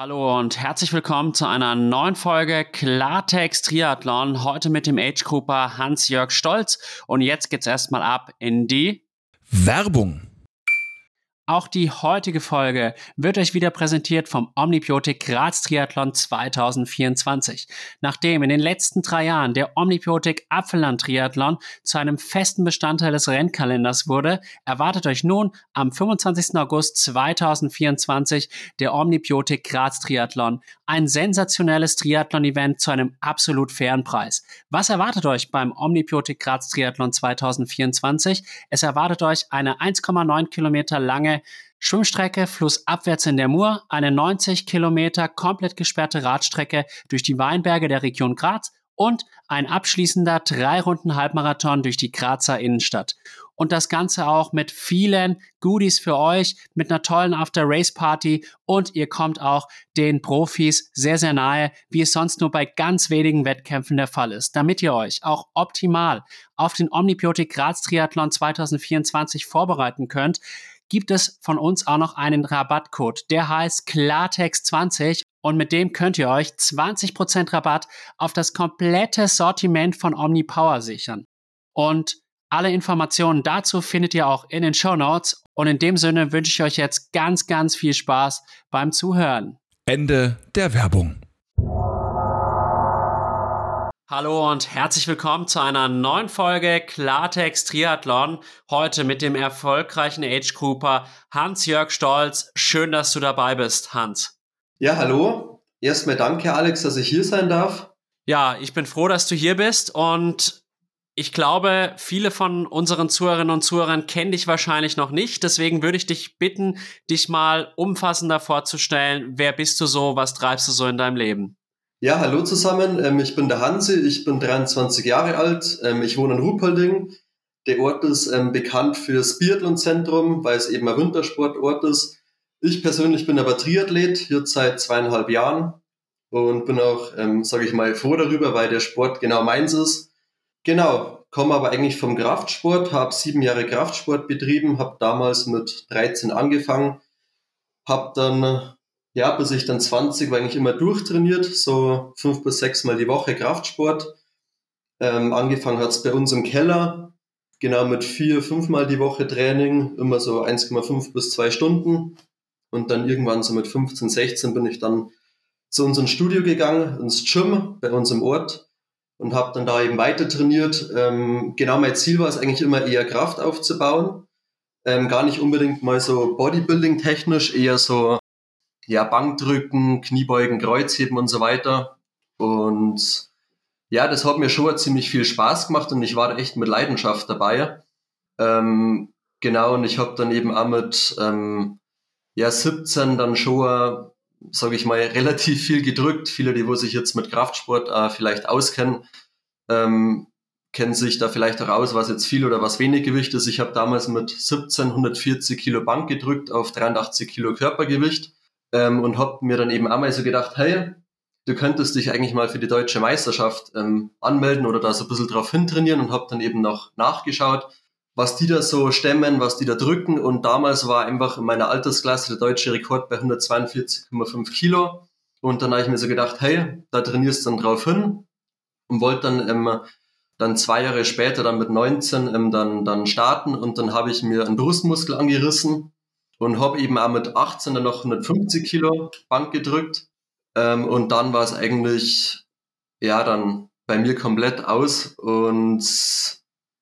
Hallo und herzlich willkommen zu einer neuen Folge Klartext Triathlon. Heute mit dem Age Grouper Hans-Jörg Stolz. Und jetzt geht's erstmal ab in die Werbung. Auch die heutige Folge wird euch wieder präsentiert vom Omnibiotik Graz Triathlon 2024. Nachdem in den letzten drei Jahren der Omnibiotik Apfelland Triathlon zu einem festen Bestandteil des Rennkalenders wurde, erwartet euch nun am 25. August 2024 der Omnibiotik Graz Triathlon. Ein sensationelles Triathlon-Event zu einem absolut fairen Preis. Was erwartet euch beim Omnibiotik Graz Triathlon 2024? Es erwartet euch eine 1,9 Kilometer lange Schwimmstrecke flussabwärts in der Mur, eine 90 Kilometer komplett gesperrte Radstrecke durch die Weinberge der Region Graz und ein abschließender drei Runden Halbmarathon durch die Grazer Innenstadt. Und das Ganze auch mit vielen Goodies für euch, mit einer tollen After-Race-Party und ihr kommt auch den Profis sehr, sehr nahe, wie es sonst nur bei ganz wenigen Wettkämpfen der Fall ist. Damit ihr euch auch optimal auf den Omnibiotik Graz Triathlon 2024 vorbereiten könnt, gibt es von uns auch noch einen Rabattcode. Der heißt Klartext20 und mit dem könnt ihr euch 20% Rabatt auf das komplette Sortiment von OmniPower sichern. Und alle Informationen dazu findet ihr auch in den Show Notes. Und in dem Sinne wünsche ich euch jetzt ganz, ganz viel Spaß beim Zuhören. Ende der Werbung. Hallo und herzlich willkommen zu einer neuen Folge Klartext Triathlon. Heute mit dem erfolgreichen Age Grouper Hans-Jörg Stolz. Schön, dass du dabei bist, Hans. Ja, hallo. Erstmal danke, Alex, dass ich hier sein darf. Ja, ich bin froh, dass du hier bist und ich glaube, viele von unseren Zuhörerinnen und Zuhörern kennen dich wahrscheinlich noch nicht. Deswegen würde ich dich bitten, dich mal umfassender vorzustellen. Wer bist du so? Was treibst du so in deinem Leben? Ja, hallo zusammen. Ähm, ich bin der Hansi, ich bin 23 Jahre alt. Ähm, ich wohne in Ruhpolding. Der Ort ist ähm, bekannt für das Biathlon-Zentrum, weil es eben ein Wintersportort ist. Ich persönlich bin aber Triathlet, jetzt seit zweieinhalb Jahren und bin auch, ähm, sage ich mal, froh darüber, weil der Sport genau meins ist. Genau, komme aber eigentlich vom Kraftsport, habe sieben Jahre Kraftsport betrieben, habe damals mit 13 angefangen, habe dann ja, bis ich dann 20 war eigentlich immer durchtrainiert, so fünf bis sechs Mal die Woche Kraftsport. Ähm, angefangen hat es bei uns im Keller, genau mit vier, fünf Mal die Woche Training, immer so 1,5 bis zwei Stunden. Und dann irgendwann so mit 15, 16 bin ich dann zu unserem Studio gegangen, ins Gym bei uns im Ort und habe dann da eben weiter trainiert. Ähm, genau mein Ziel war es eigentlich immer eher Kraft aufzubauen. Ähm, gar nicht unbedingt mal so Bodybuilding technisch, eher so ja, Bankdrücken, Kniebeugen, Kreuzheben und so weiter. Und ja, das hat mir schon ziemlich viel Spaß gemacht und ich war echt mit Leidenschaft dabei. Ähm, genau, und ich habe dann eben auch mit ähm, ja, 17 dann schon, sage ich mal, relativ viel gedrückt. Viele, die wo sich jetzt mit Kraftsport äh, vielleicht auskennen, ähm, kennen sich da vielleicht auch aus, was jetzt viel oder was wenig Gewicht ist. Ich habe damals mit 17 140 Kilo Bank gedrückt auf 83 Kilo Körpergewicht ähm, und habe mir dann eben einmal so gedacht, hey, du könntest dich eigentlich mal für die deutsche Meisterschaft ähm, anmelden oder da so ein bisschen drauf hintrainieren und habe dann eben noch nachgeschaut, was die da so stemmen, was die da drücken. Und damals war einfach in meiner Altersklasse der deutsche Rekord bei 142,5 Kilo. Und dann habe ich mir so gedacht, hey, da trainierst du dann drauf hin und wollte dann ähm, dann zwei Jahre später dann mit 19 ähm, dann, dann starten. Und dann habe ich mir einen Brustmuskel angerissen und habe eben auch mit 18 dann noch 150 Kilo Bank gedrückt. Ähm, und dann war es eigentlich, ja, dann bei mir komplett aus. Und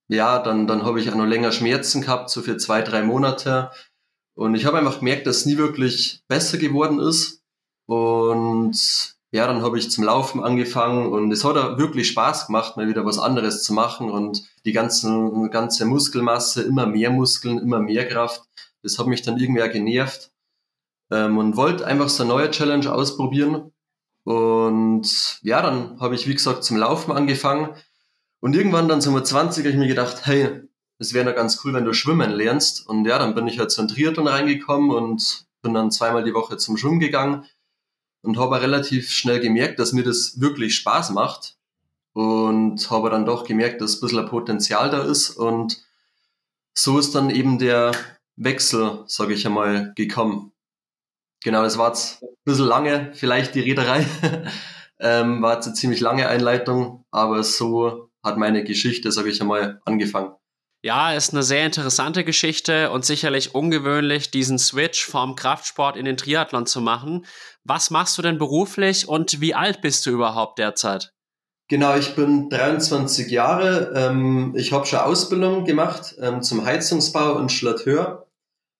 ja, dann, dann habe ich auch noch länger Schmerzen gehabt, so für zwei, drei Monate. Und ich habe einfach gemerkt, dass es nie wirklich besser geworden ist. Und ja, dann habe ich zum Laufen angefangen und es hat auch wirklich Spaß gemacht, mal wieder was anderes zu machen und die ganzen, ganze Muskelmasse, immer mehr Muskeln, immer mehr Kraft. Das hat mich dann irgendwie genervt ähm, und wollte einfach so eine neue Challenge ausprobieren. Und ja, dann habe ich, wie gesagt, zum Laufen angefangen. Und irgendwann dann so mit 20 habe ich mir gedacht, hey, es wäre doch ganz cool, wenn du schwimmen lernst. Und ja, dann bin ich halt zum Triathlon reingekommen und bin dann zweimal die Woche zum Schwimmen gegangen und habe relativ schnell gemerkt, dass mir das wirklich Spaß macht. Und habe dann doch gemerkt, dass ein bisschen Potenzial da ist. Und so ist dann eben der Wechsel, sage ich einmal, gekommen. Genau, das war jetzt ein bisschen lange, vielleicht die Reederei. ähm, war jetzt eine ziemlich lange Einleitung, aber so hat meine Geschichte, sage ich einmal, angefangen. Ja, ist eine sehr interessante Geschichte und sicherlich ungewöhnlich, diesen Switch vom Kraftsport in den Triathlon zu machen. Was machst du denn beruflich und wie alt bist du überhaupt derzeit? Genau, ich bin 23 Jahre. Ähm, ich habe schon Ausbildung gemacht ähm, zum Heizungsbau und Schlateur.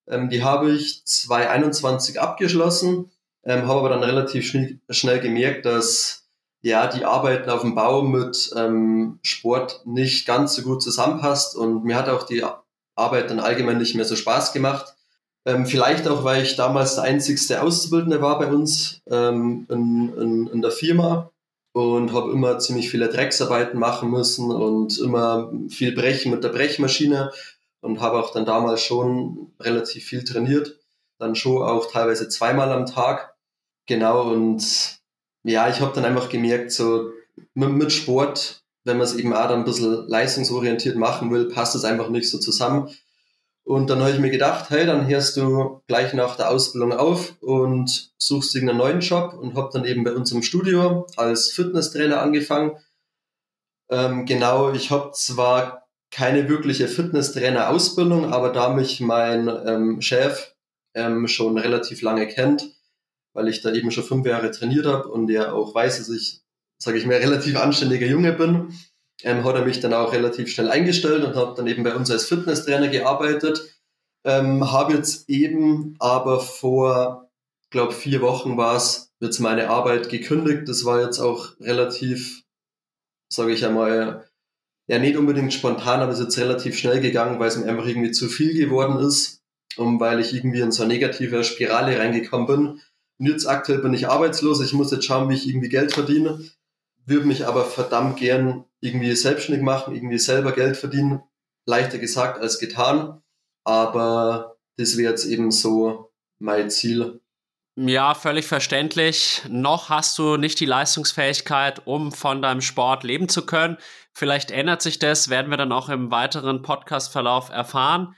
Ähm, die habe ich 2021 abgeschlossen, ähm, habe aber dann relativ schnell, schnell gemerkt, dass ja die Arbeiten auf dem Bau mit ähm, Sport nicht ganz so gut zusammenpasst und mir hat auch die Arbeit dann allgemein nicht mehr so Spaß gemacht. Ähm, vielleicht auch, weil ich damals der einzigste Auszubildende war bei uns ähm, in, in, in der Firma und habe immer ziemlich viele Drecksarbeiten machen müssen und immer viel brechen mit der Brechmaschine und habe auch dann damals schon relativ viel trainiert, dann schon auch teilweise zweimal am Tag. Genau und ja, ich habe dann einfach gemerkt, so mit, mit Sport, wenn man es eben auch dann ein bisschen leistungsorientiert machen will, passt es einfach nicht so zusammen. Und dann habe ich mir gedacht, hey, dann hörst du gleich nach der Ausbildung auf und suchst einen neuen Job und habe dann eben bei uns im Studio als Fitnesstrainer angefangen. Ähm, genau, ich habe zwar keine wirkliche Fitnesstrainer-Ausbildung, aber da mich mein ähm, Chef ähm, schon relativ lange kennt, weil ich da eben schon fünf Jahre trainiert habe und er auch weiß, dass ich, sage ich mal, relativ anständiger Junge bin, ähm, hat er mich dann auch relativ schnell eingestellt und habe dann eben bei uns als Fitnesstrainer gearbeitet. Ähm, habe jetzt eben aber vor, glaube vier Wochen war es, jetzt meine Arbeit gekündigt. Das war jetzt auch relativ, sage ich einmal, ja nicht unbedingt spontan, aber es ist jetzt relativ schnell gegangen, weil es mir einfach irgendwie zu viel geworden ist und weil ich irgendwie in so eine negative Spirale reingekommen bin. Und jetzt aktuell bin ich arbeitslos, ich muss jetzt schauen, wie ich irgendwie Geld verdiene, würde mich aber verdammt gern irgendwie selbstständig machen, irgendwie selber Geld verdienen. Leichter gesagt als getan. Aber das wäre jetzt eben so mein Ziel. Ja, völlig verständlich. Noch hast du nicht die Leistungsfähigkeit, um von deinem Sport leben zu können. Vielleicht ändert sich das, werden wir dann auch im weiteren Podcast-Verlauf erfahren.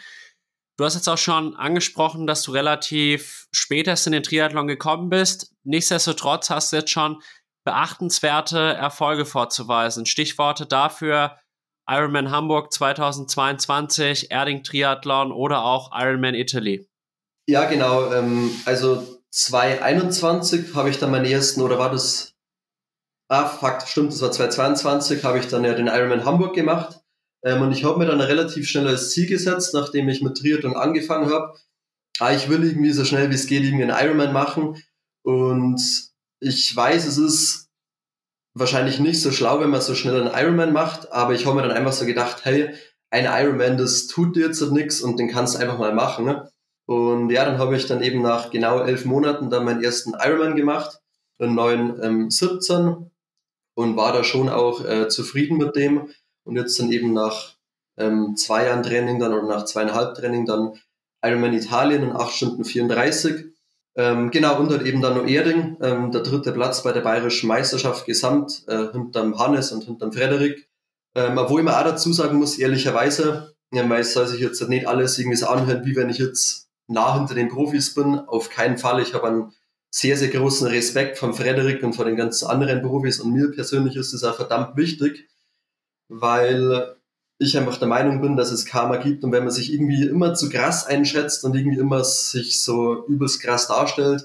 Du hast jetzt auch schon angesprochen, dass du relativ spät in den Triathlon gekommen bist. Nichtsdestotrotz hast du jetzt schon beachtenswerte Erfolge vorzuweisen. Stichworte dafür Ironman Hamburg 2022, Erding Triathlon oder auch Ironman Italy. Ja, genau. Ähm, also 2021 habe ich dann meinen ersten, oder war das? Ah, Fakt, stimmt, das war 2022, habe ich dann ja den Ironman Hamburg gemacht. Ähm, und ich habe mir dann relativ schnell als Ziel gesetzt, nachdem ich mit Triathlon angefangen habe. Ah, ich will irgendwie so schnell wie es geht irgendwie einen Ironman machen. Und ich weiß, es ist wahrscheinlich nicht so schlau, wenn man so schnell einen Ironman macht, aber ich habe mir dann einfach so gedacht, hey, ein Ironman, das tut dir jetzt nichts und den kannst du einfach mal machen. Ne? Und ja, dann habe ich dann eben nach genau elf Monaten dann meinen ersten Ironman gemacht, einen neuen ähm, 17 und war da schon auch äh, zufrieden mit dem. Und jetzt dann eben nach ähm, zwei Jahren Training dann oder nach zweieinhalb Training dann Ironman Italien in 8 Stunden 34 ähm, genau, und dann eben dann noch Erding, ähm, der dritte Platz bei der Bayerischen Meisterschaft gesamt, äh, hinterm Hannes und hinterm Frederik. Ähm, obwohl ich mir auch dazu sagen muss, ehrlicherweise, ja, weil es soll sich jetzt nicht alles irgendwie so anhören, wie wenn ich jetzt nah hinter den Profis bin. Auf keinen Fall. Ich habe einen sehr, sehr großen Respekt von Frederik und von den ganzen anderen Profis. Und mir persönlich ist es auch verdammt wichtig, weil ich einfach der Meinung bin, dass es Karma gibt. Und wenn man sich irgendwie immer zu krass einschätzt und irgendwie immer sich so übelst krass darstellt,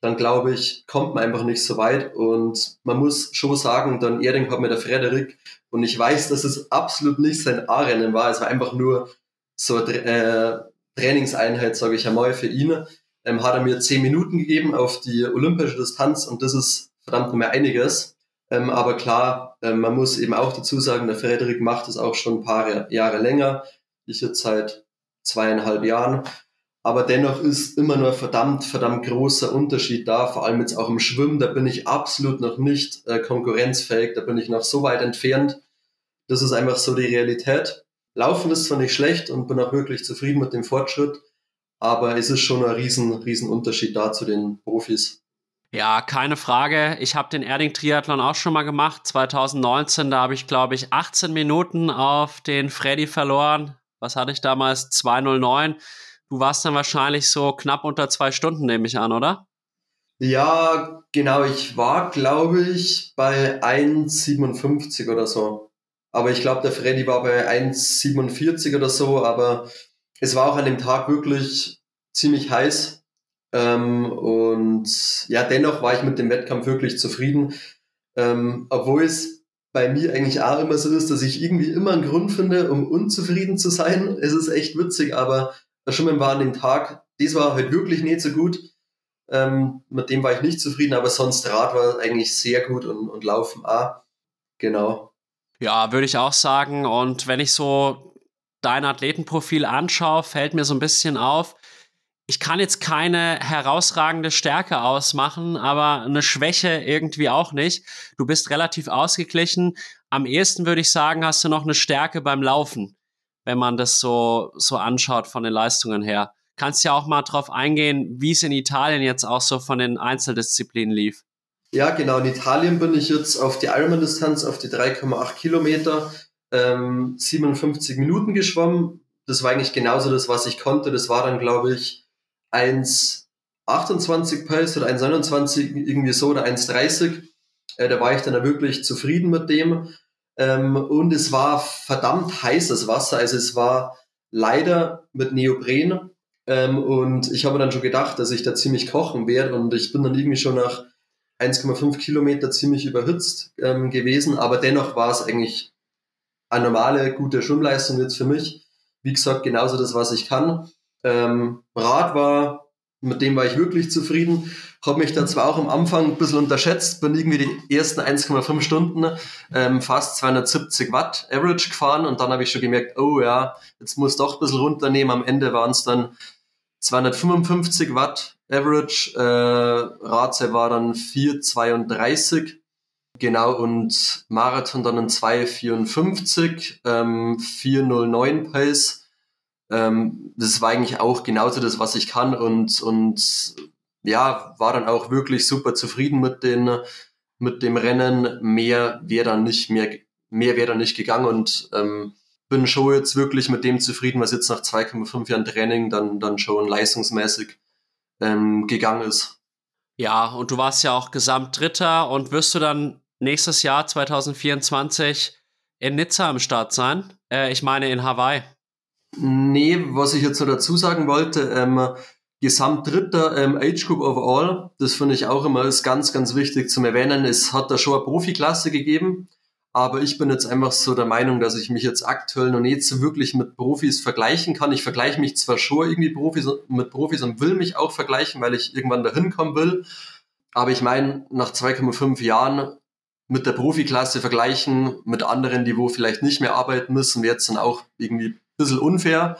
dann glaube ich, kommt man einfach nicht so weit. Und man muss schon sagen, dann Erding hat mir der Frederik. Und ich weiß, dass es absolut nicht sein A-Rennen war, es war einfach nur so eine äh, Trainingseinheit, sage ich einmal, für ihn. Ähm, hat er mir zehn Minuten gegeben auf die olympische Distanz und das ist verdammt noch mehr einiges. Ähm, aber klar, ähm, man muss eben auch dazu sagen, der Frederik macht es auch schon ein paar Jahre länger. Ich jetzt seit zweieinhalb Jahren. Aber dennoch ist immer nur verdammt, verdammt großer Unterschied da. Vor allem jetzt auch im Schwimmen, da bin ich absolut noch nicht äh, konkurrenzfähig. Da bin ich noch so weit entfernt. Das ist einfach so die Realität. Laufen ist zwar nicht schlecht und bin auch wirklich zufrieden mit dem Fortschritt, aber es ist schon ein riesen, riesen Unterschied da zu den Profis. Ja, keine Frage. Ich habe den Erding Triathlon auch schon mal gemacht. 2019, da habe ich, glaube ich, 18 Minuten auf den Freddy verloren. Was hatte ich damals? 209. du warst dann wahrscheinlich so knapp unter zwei Stunden, nehme ich an, oder? Ja, genau. Ich war, glaube ich, bei 1,57 oder so. Aber ich glaube, der Freddy war bei 1,47 oder so. Aber es war auch an dem Tag wirklich ziemlich heiß. Ähm, und ja, dennoch war ich mit dem Wettkampf wirklich zufrieden. Ähm, obwohl es bei mir eigentlich auch immer so ist, dass ich irgendwie immer einen Grund finde, um unzufrieden zu sein. Es ist echt witzig, aber das Schwimmen war an dem Tag, das war halt wirklich nicht so gut. Ähm, mit dem war ich nicht zufrieden, aber sonst Rad war eigentlich sehr gut und, und Laufen auch. Genau. Ja, würde ich auch sagen. Und wenn ich so dein Athletenprofil anschaue, fällt mir so ein bisschen auf, ich kann jetzt keine herausragende Stärke ausmachen, aber eine Schwäche irgendwie auch nicht. Du bist relativ ausgeglichen. Am ehesten würde ich sagen, hast du noch eine Stärke beim Laufen, wenn man das so, so anschaut von den Leistungen her. Kannst ja auch mal drauf eingehen, wie es in Italien jetzt auch so von den Einzeldisziplinen lief. Ja, genau. In Italien bin ich jetzt auf die Ironman-Distanz, auf die 3,8 Kilometer, ähm, 57 Minuten geschwommen. Das war eigentlich genauso das, was ich konnte. Das war dann, glaube ich, 1,28 Pace oder 1,29 irgendwie so oder 1,30. Äh, da war ich dann wirklich zufrieden mit dem. Ähm, und es war verdammt heißes Wasser. Also es war leider mit Neopren. Ähm, und ich habe dann schon gedacht, dass ich da ziemlich kochen werde. Und ich bin dann irgendwie schon nach 1,5 Kilometer ziemlich überhitzt ähm, gewesen. Aber dennoch war es eigentlich eine normale, gute Schwimmleistung jetzt für mich. Wie gesagt, genauso das, was ich kann. Ähm, Rad war, mit dem war ich wirklich zufrieden. Habe mich dann zwar auch am Anfang ein bisschen unterschätzt, bin irgendwie die ersten 1,5 Stunden ähm, fast 270 Watt Average gefahren und dann habe ich schon gemerkt, oh ja, jetzt muss doch ein bisschen runternehmen. Am Ende waren es dann 255 Watt Average, äh, Radse war dann 432 Genau, und Marathon dann in 2,54, ähm, 4,09 Pace. Ähm, das war eigentlich auch genauso das, was ich kann und, und ja, war dann auch wirklich super zufrieden mit, den, mit dem Rennen. Mehr wäre dann nicht mehr, mehr wäre dann nicht gegangen und ähm, bin schon jetzt wirklich mit dem zufrieden, was jetzt nach 2,5 Jahren Training dann, dann schon leistungsmäßig ähm, gegangen ist. Ja, und du warst ja auch Gesamtdritter und wirst du dann nächstes Jahr 2024 in Nizza am Start sein? Äh, ich meine in Hawaii. Nee, was ich jetzt so dazu sagen wollte, ähm, Gesamtdritter ähm, Age Group Overall, das finde ich auch immer ist ganz, ganz wichtig zum Erwähnen. Es hat da schon eine Profiklasse gegeben, aber ich bin jetzt einfach so der Meinung, dass ich mich jetzt aktuell noch nicht so wirklich mit Profis vergleichen kann. Ich vergleiche mich zwar schon irgendwie Profis, mit Profis und will mich auch vergleichen, weil ich irgendwann dahin kommen will. Aber ich meine, nach 2,5 Jahren mit der Profiklasse vergleichen, mit anderen, die wo vielleicht nicht mehr arbeiten müssen, wäre jetzt dann auch irgendwie bisschen unfair.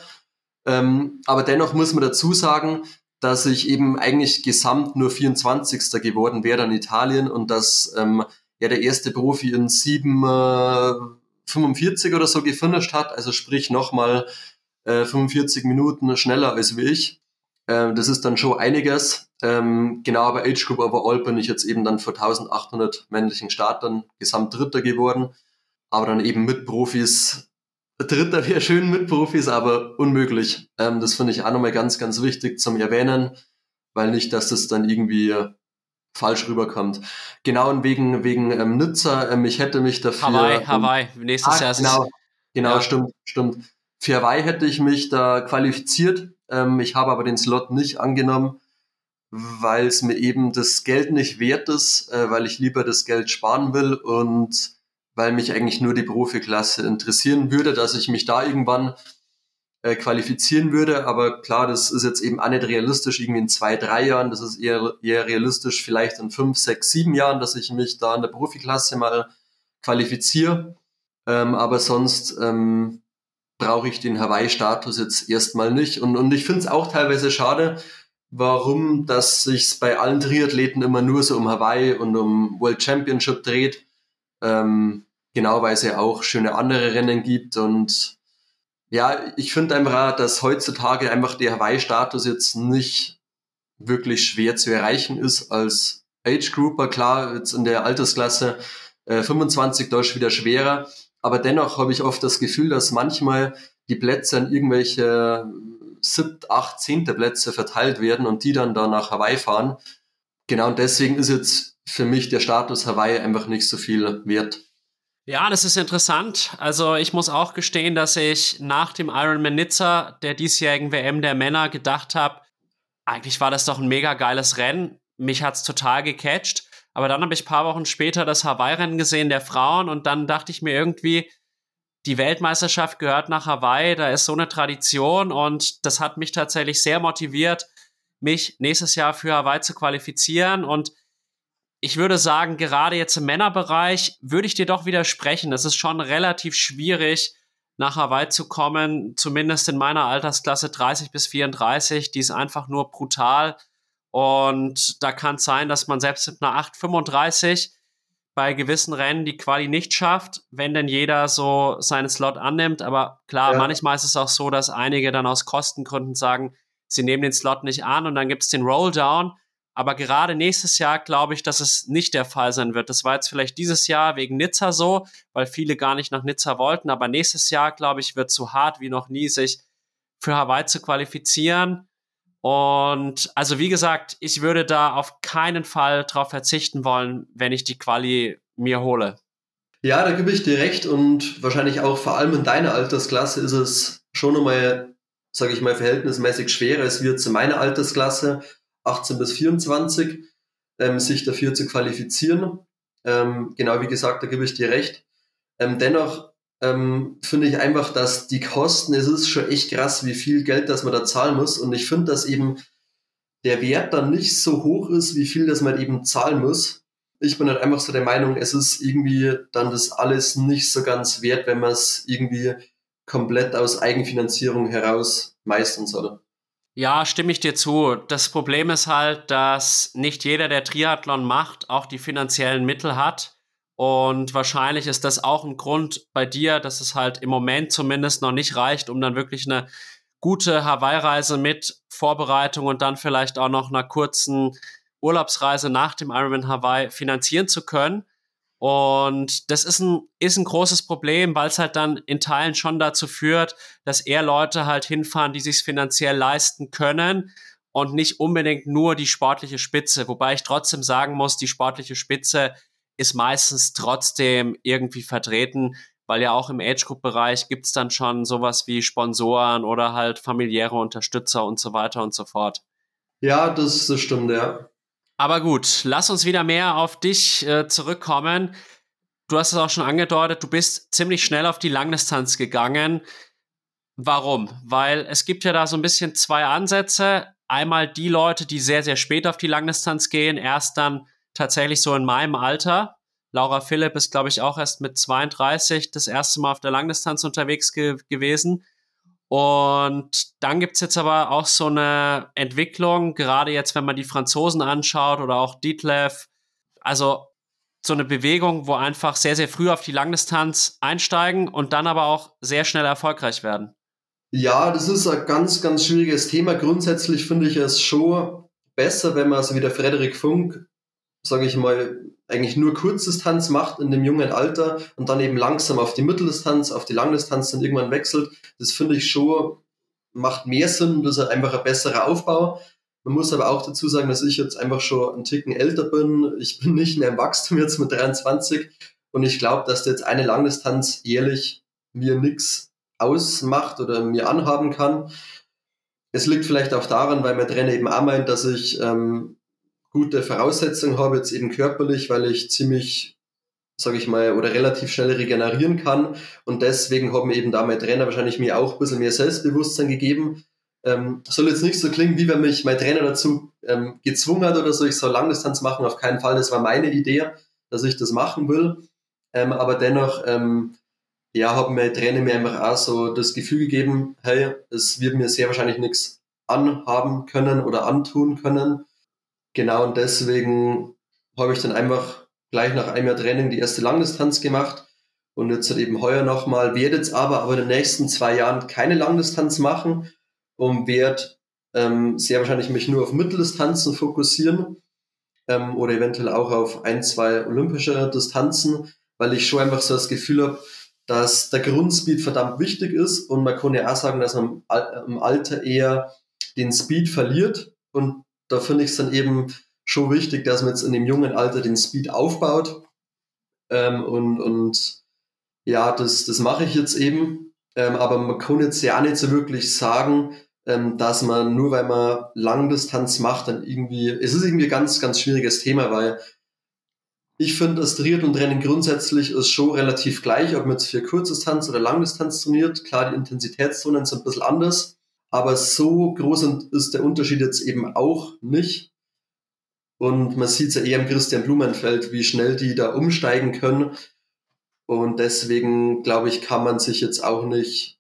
Ähm, aber dennoch muss man dazu sagen, dass ich eben eigentlich gesamt nur 24. geworden wäre in Italien und dass ähm, ja der erste Profi in 7,45 äh, oder so gefinisht hat, also sprich nochmal äh, 45 Minuten schneller als wie ich. Äh, das ist dann schon einiges. Ähm, genau, aber Age Group Overall bin ich jetzt eben dann vor 1800 männlichen Startern gesamt Dritter geworden, aber dann eben mit Profis Dritter wäre schön mit Profis, aber unmöglich. Ähm, das finde ich auch nochmal ganz, ganz wichtig zum Erwähnen, weil nicht, dass das dann irgendwie falsch rüberkommt. Genau und wegen, wegen ähm, Nizza, ähm, ich hätte mich dafür. Hawaii, ähm, Hawaii, nächstes ah, Jahr Genau, genau, ja. stimmt, stimmt. Für Hawaii hätte ich mich da qualifiziert. Ähm, ich habe aber den Slot nicht angenommen, weil es mir eben das Geld nicht wert ist, äh, weil ich lieber das Geld sparen will und weil mich eigentlich nur die Profiklasse interessieren würde, dass ich mich da irgendwann äh, qualifizieren würde. Aber klar, das ist jetzt eben auch nicht realistisch, irgendwie in zwei, drei Jahren. Das ist eher, eher realistisch vielleicht in fünf, sechs, sieben Jahren, dass ich mich da in der Profiklasse mal qualifiziere. Ähm, aber sonst ähm, brauche ich den Hawaii-Status jetzt erstmal nicht. Und, und ich finde es auch teilweise schade, warum dass sich bei allen Triathleten immer nur so um Hawaii und um World Championship dreht. Ähm, genau, weil es ja auch schöne andere Rennen gibt und ja, ich finde einfach, dass heutzutage einfach der Hawaii-Status jetzt nicht wirklich schwer zu erreichen ist als Age Grouper. Klar, jetzt in der Altersklasse äh, 25 da ist wieder schwerer, aber dennoch habe ich oft das Gefühl, dass manchmal die Plätze an irgendwelche siebt, acht, zehnte Plätze verteilt werden und die dann da nach Hawaii fahren. Genau, deswegen ist jetzt für mich der Status Hawaii einfach nicht so viel wert. Ja, das ist interessant. Also ich muss auch gestehen, dass ich nach dem Ironman Nizza der diesjährigen WM der Männer gedacht habe, eigentlich war das doch ein mega geiles Rennen. Mich hat's total gecatcht. Aber dann habe ich paar Wochen später das Hawaii-Rennen gesehen der Frauen und dann dachte ich mir irgendwie, die Weltmeisterschaft gehört nach Hawaii, da ist so eine Tradition und das hat mich tatsächlich sehr motiviert, mich nächstes Jahr für Hawaii zu qualifizieren und ich würde sagen, gerade jetzt im Männerbereich würde ich dir doch widersprechen. Es ist schon relativ schwierig, nach Hawaii zu kommen, zumindest in meiner Altersklasse 30 bis 34. Die ist einfach nur brutal. Und da kann es sein, dass man selbst mit einer 8,35 bei gewissen Rennen die Quali nicht schafft, wenn denn jeder so seinen Slot annimmt. Aber klar, ja. manchmal ist es auch so, dass einige dann aus Kostengründen sagen, sie nehmen den Slot nicht an und dann gibt es den Rolldown. Aber gerade nächstes Jahr glaube ich, dass es nicht der Fall sein wird. Das war jetzt vielleicht dieses Jahr wegen Nizza so, weil viele gar nicht nach Nizza wollten. Aber nächstes Jahr, glaube ich, wird zu hart wie noch nie, sich für Hawaii zu qualifizieren. Und also wie gesagt, ich würde da auf keinen Fall drauf verzichten wollen, wenn ich die Quali mir hole. Ja, da gebe ich dir recht und wahrscheinlich auch vor allem in deiner Altersklasse ist es schon einmal, sage ich mal, verhältnismäßig schwerer als wir zu meiner Altersklasse, 18 bis 24, ähm, sich dafür zu qualifizieren. Ähm, genau wie gesagt, da gebe ich dir recht. Ähm, dennoch ähm, finde ich einfach, dass die Kosten, es ist schon echt krass, wie viel Geld das man da zahlen muss. Und ich finde, dass eben der Wert dann nicht so hoch ist, wie viel das man eben zahlen muss. Ich bin halt einfach so der Meinung, es ist irgendwie dann das alles nicht so ganz wert, wenn man es irgendwie komplett aus Eigenfinanzierung heraus meistern soll. Ja, stimme ich dir zu. Das Problem ist halt, dass nicht jeder, der Triathlon macht, auch die finanziellen Mittel hat. Und wahrscheinlich ist das auch ein Grund bei dir, dass es halt im Moment zumindest noch nicht reicht, um dann wirklich eine gute Hawaii-Reise mit Vorbereitung und dann vielleicht auch noch einer kurzen Urlaubsreise nach dem Ironman Hawaii finanzieren zu können. Und das ist ein, ist ein großes Problem, weil es halt dann in Teilen schon dazu führt, dass eher Leute halt hinfahren, die sich finanziell leisten können und nicht unbedingt nur die sportliche Spitze. Wobei ich trotzdem sagen muss, die sportliche Spitze ist meistens trotzdem irgendwie vertreten, weil ja auch im Age-Group-Bereich gibt's dann schon sowas wie Sponsoren oder halt familiäre Unterstützer und so weiter und so fort. Ja, das, das stimmt, ja. Aber gut, lass uns wieder mehr auf dich äh, zurückkommen. Du hast es auch schon angedeutet, du bist ziemlich schnell auf die Langdistanz gegangen. Warum? Weil es gibt ja da so ein bisschen zwei Ansätze. Einmal die Leute, die sehr, sehr spät auf die Langdistanz gehen, erst dann tatsächlich so in meinem Alter. Laura Philipp ist, glaube ich, auch erst mit 32 das erste Mal auf der Langdistanz unterwegs ge gewesen. Und dann gibt's jetzt aber auch so eine Entwicklung, gerade jetzt, wenn man die Franzosen anschaut oder auch Dietlev, also so eine Bewegung, wo einfach sehr, sehr früh auf die Langdistanz einsteigen und dann aber auch sehr schnell erfolgreich werden. Ja, das ist ein ganz, ganz schwieriges Thema. Grundsätzlich finde ich es schon besser, wenn man so wie der Frederik Funk sage ich mal, eigentlich nur Kurzdistanz macht in dem jungen Alter und dann eben langsam auf die Mitteldistanz, auf die Langdistanz dann irgendwann wechselt, das finde ich schon, macht mehr Sinn, das ist einfach ein besserer Aufbau. Man muss aber auch dazu sagen, dass ich jetzt einfach schon einen Ticken älter bin. Ich bin nicht mehr im Wachstum jetzt mit 23 und ich glaube, dass jetzt eine Langdistanz jährlich mir nichts ausmacht oder mir anhaben kann. Es liegt vielleicht auch daran, weil mein Trainer eben auch meint, dass ich ähm, gute Voraussetzungen habe, jetzt eben körperlich, weil ich ziemlich, sage ich mal, oder relativ schnell regenerieren kann. Und deswegen haben eben da mein Trainer wahrscheinlich mir auch ein bisschen mehr Selbstbewusstsein gegeben. Ähm, soll jetzt nicht so klingen, wie wenn mich mein Trainer dazu ähm, gezwungen hat oder so, ich soll Langdistanz machen, auf keinen Fall. Das war meine Idee, dass ich das machen will. Ähm, aber dennoch, ähm, ja, haben mein Trainer mir einfach auch so das Gefühl gegeben, hey, es wird mir sehr wahrscheinlich nichts anhaben können oder antun können. Genau, und deswegen habe ich dann einfach gleich nach einem Jahr Training die erste Langdistanz gemacht. Und jetzt halt eben heuer nochmal, werde jetzt aber, aber in den nächsten zwei Jahren keine Langdistanz machen und werde ähm, sehr wahrscheinlich mich nur auf Mitteldistanzen fokussieren ähm, oder eventuell auch auf ein, zwei olympische Distanzen, weil ich schon einfach so das Gefühl habe, dass der Grundspeed verdammt wichtig ist und man kann ja auch sagen, dass man im Alter eher den Speed verliert und da finde ich es dann eben schon wichtig, dass man jetzt in dem jungen Alter den Speed aufbaut. Ähm, und, und ja, das, das mache ich jetzt eben, ähm, aber man kann jetzt ja nicht so wirklich sagen, ähm, dass man nur weil man Langdistanz macht, dann irgendwie, es ist irgendwie ein ganz, ganz schwieriges Thema, weil ich finde, das Triathlon-Training grundsätzlich ist schon relativ gleich, ob man jetzt für Kurzdistanz oder Langdistanz trainiert. Klar, die Intensitätszonen sind ein bisschen anders, aber so groß ist der Unterschied jetzt eben auch nicht. Und man sieht es ja eher im Christian Blumenfeld, wie schnell die da umsteigen können. Und deswegen, glaube ich, kann man sich jetzt auch nicht,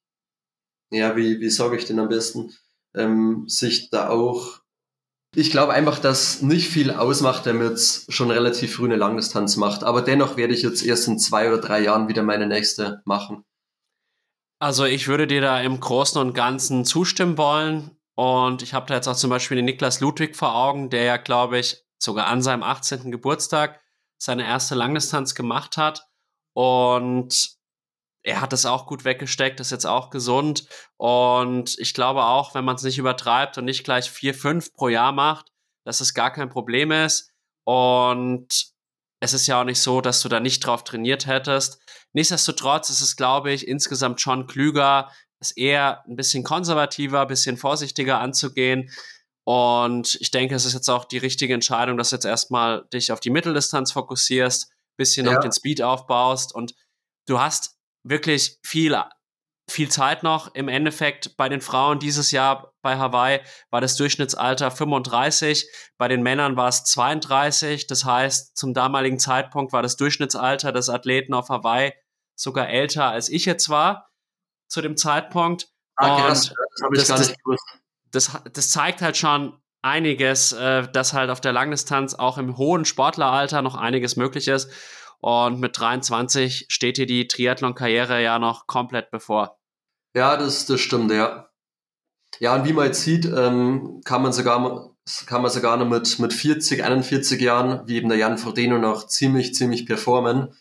ja, wie, wie sage ich denn am besten, ähm, sich da auch ich glaube einfach, dass nicht viel ausmacht, wenn man jetzt schon relativ früh eine Langdistanz macht. Aber dennoch werde ich jetzt erst in zwei oder drei Jahren wieder meine nächste machen. Also ich würde dir da im Großen und Ganzen zustimmen wollen. Und ich habe da jetzt auch zum Beispiel den Niklas Ludwig vor Augen, der ja, glaube ich, sogar an seinem 18. Geburtstag seine erste Langdistanz gemacht hat. Und er hat es auch gut weggesteckt, ist jetzt auch gesund. Und ich glaube auch, wenn man es nicht übertreibt und nicht gleich vier, fünf pro Jahr macht, dass es gar kein Problem ist. Und es ist ja auch nicht so, dass du da nicht drauf trainiert hättest. Nichtsdestotrotz ist es, glaube ich, insgesamt schon klüger, es eher ein bisschen konservativer, ein bisschen vorsichtiger anzugehen. Und ich denke, es ist jetzt auch die richtige Entscheidung, dass du jetzt erstmal dich auf die Mitteldistanz fokussierst, bisschen ja. auf den Speed aufbaust und du hast wirklich viel, viel Zeit noch. Im Endeffekt bei den Frauen dieses Jahr bei Hawaii war das Durchschnittsalter 35, bei den Männern war es 32. Das heißt, zum damaligen Zeitpunkt war das Durchschnittsalter des Athleten auf Hawaii sogar älter als ich jetzt war zu dem Zeitpunkt. Ah, krass. das habe ich das, gar nicht gewusst. Das, das zeigt halt schon einiges, äh, dass halt auf der Langdistanz auch im hohen Sportleralter noch einiges möglich ist. Und mit 23 steht dir die Triathlon-Karriere ja noch komplett bevor. Ja, das, das stimmt, ja. Ja, und wie man jetzt sieht, ähm, kann man sogar kann man sogar noch mit, mit 40, 41 Jahren, wie eben der Jan Frodeno, noch ziemlich, ziemlich performen.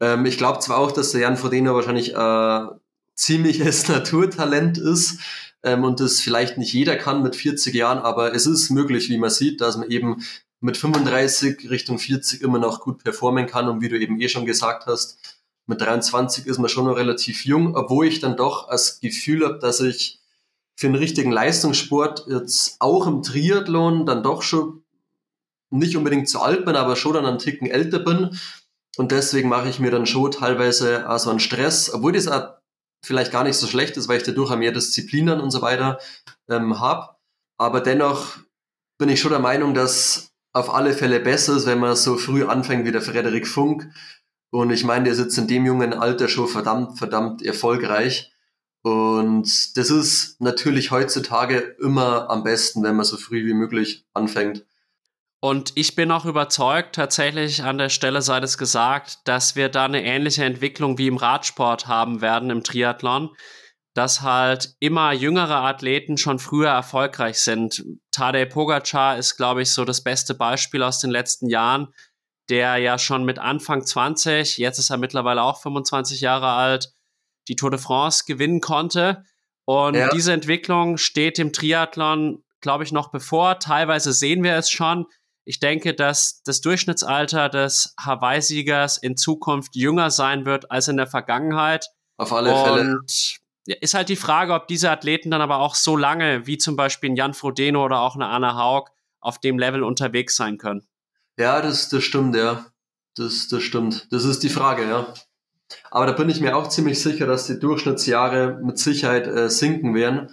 Ähm, ich glaube zwar auch, dass der Jan Frodeno wahrscheinlich äh, ziemliches Naturtalent ist ähm, und das vielleicht nicht jeder kann mit 40 Jahren, aber es ist möglich, wie man sieht, dass man eben mit 35 Richtung 40 immer noch gut performen kann. Und wie du eben eh schon gesagt hast, mit 23 ist man schon noch relativ jung, obwohl ich dann doch das Gefühl habe, dass ich für einen richtigen Leistungssport jetzt auch im Triathlon dann doch schon nicht unbedingt zu alt bin, aber schon dann einen Ticken älter bin. Und deswegen mache ich mir dann schon teilweise auch so einen Stress, obwohl das auch vielleicht gar nicht so schlecht ist, weil ich dadurch auch mehr Disziplinen und so weiter ähm, habe. Aber dennoch bin ich schon der Meinung, dass auf alle Fälle besser ist, wenn man so früh anfängt wie der Frederik Funk. Und ich meine, der sitzt in dem jungen Alter schon verdammt, verdammt erfolgreich. Und das ist natürlich heutzutage immer am besten, wenn man so früh wie möglich anfängt. Und ich bin auch überzeugt, tatsächlich an der Stelle sei es gesagt, dass wir da eine ähnliche Entwicklung wie im Radsport haben werden im Triathlon dass halt immer jüngere Athleten schon früher erfolgreich sind. Tadej Pogacar ist, glaube ich, so das beste Beispiel aus den letzten Jahren, der ja schon mit Anfang 20, jetzt ist er mittlerweile auch 25 Jahre alt, die Tour de France gewinnen konnte. Und ja. diese Entwicklung steht dem Triathlon, glaube ich, noch bevor. Teilweise sehen wir es schon. Ich denke, dass das Durchschnittsalter des Hawaii-Siegers in Zukunft jünger sein wird als in der Vergangenheit. Auf alle Fälle. Und ist halt die Frage, ob diese Athleten dann aber auch so lange, wie zum Beispiel ein Jan Frodeno oder auch eine Anna Haug, auf dem Level unterwegs sein können. Ja, das, das stimmt, ja. Das, das stimmt. Das ist die Frage, ja. Aber da bin ich mir auch ziemlich sicher, dass die Durchschnittsjahre mit Sicherheit äh, sinken werden.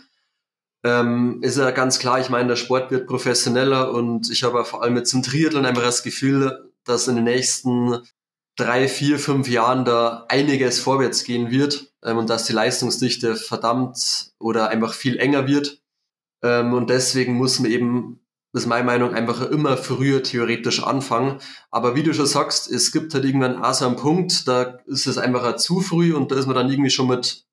Ähm, ist ja ganz klar, ich meine, der Sport wird professioneller und ich habe vor allem jetzt im Triathlon einfach das Gefühl, dass in den nächsten drei, vier, fünf Jahren da einiges vorwärts gehen wird ähm, und dass die Leistungsdichte verdammt oder einfach viel enger wird. Ähm, und deswegen muss man eben, das ist meine Meinung, einfach immer früher theoretisch anfangen. Aber wie du schon sagst, es gibt halt irgendwann auch so einen Punkt, da ist es einfach zu früh und da ist man dann irgendwie schon mit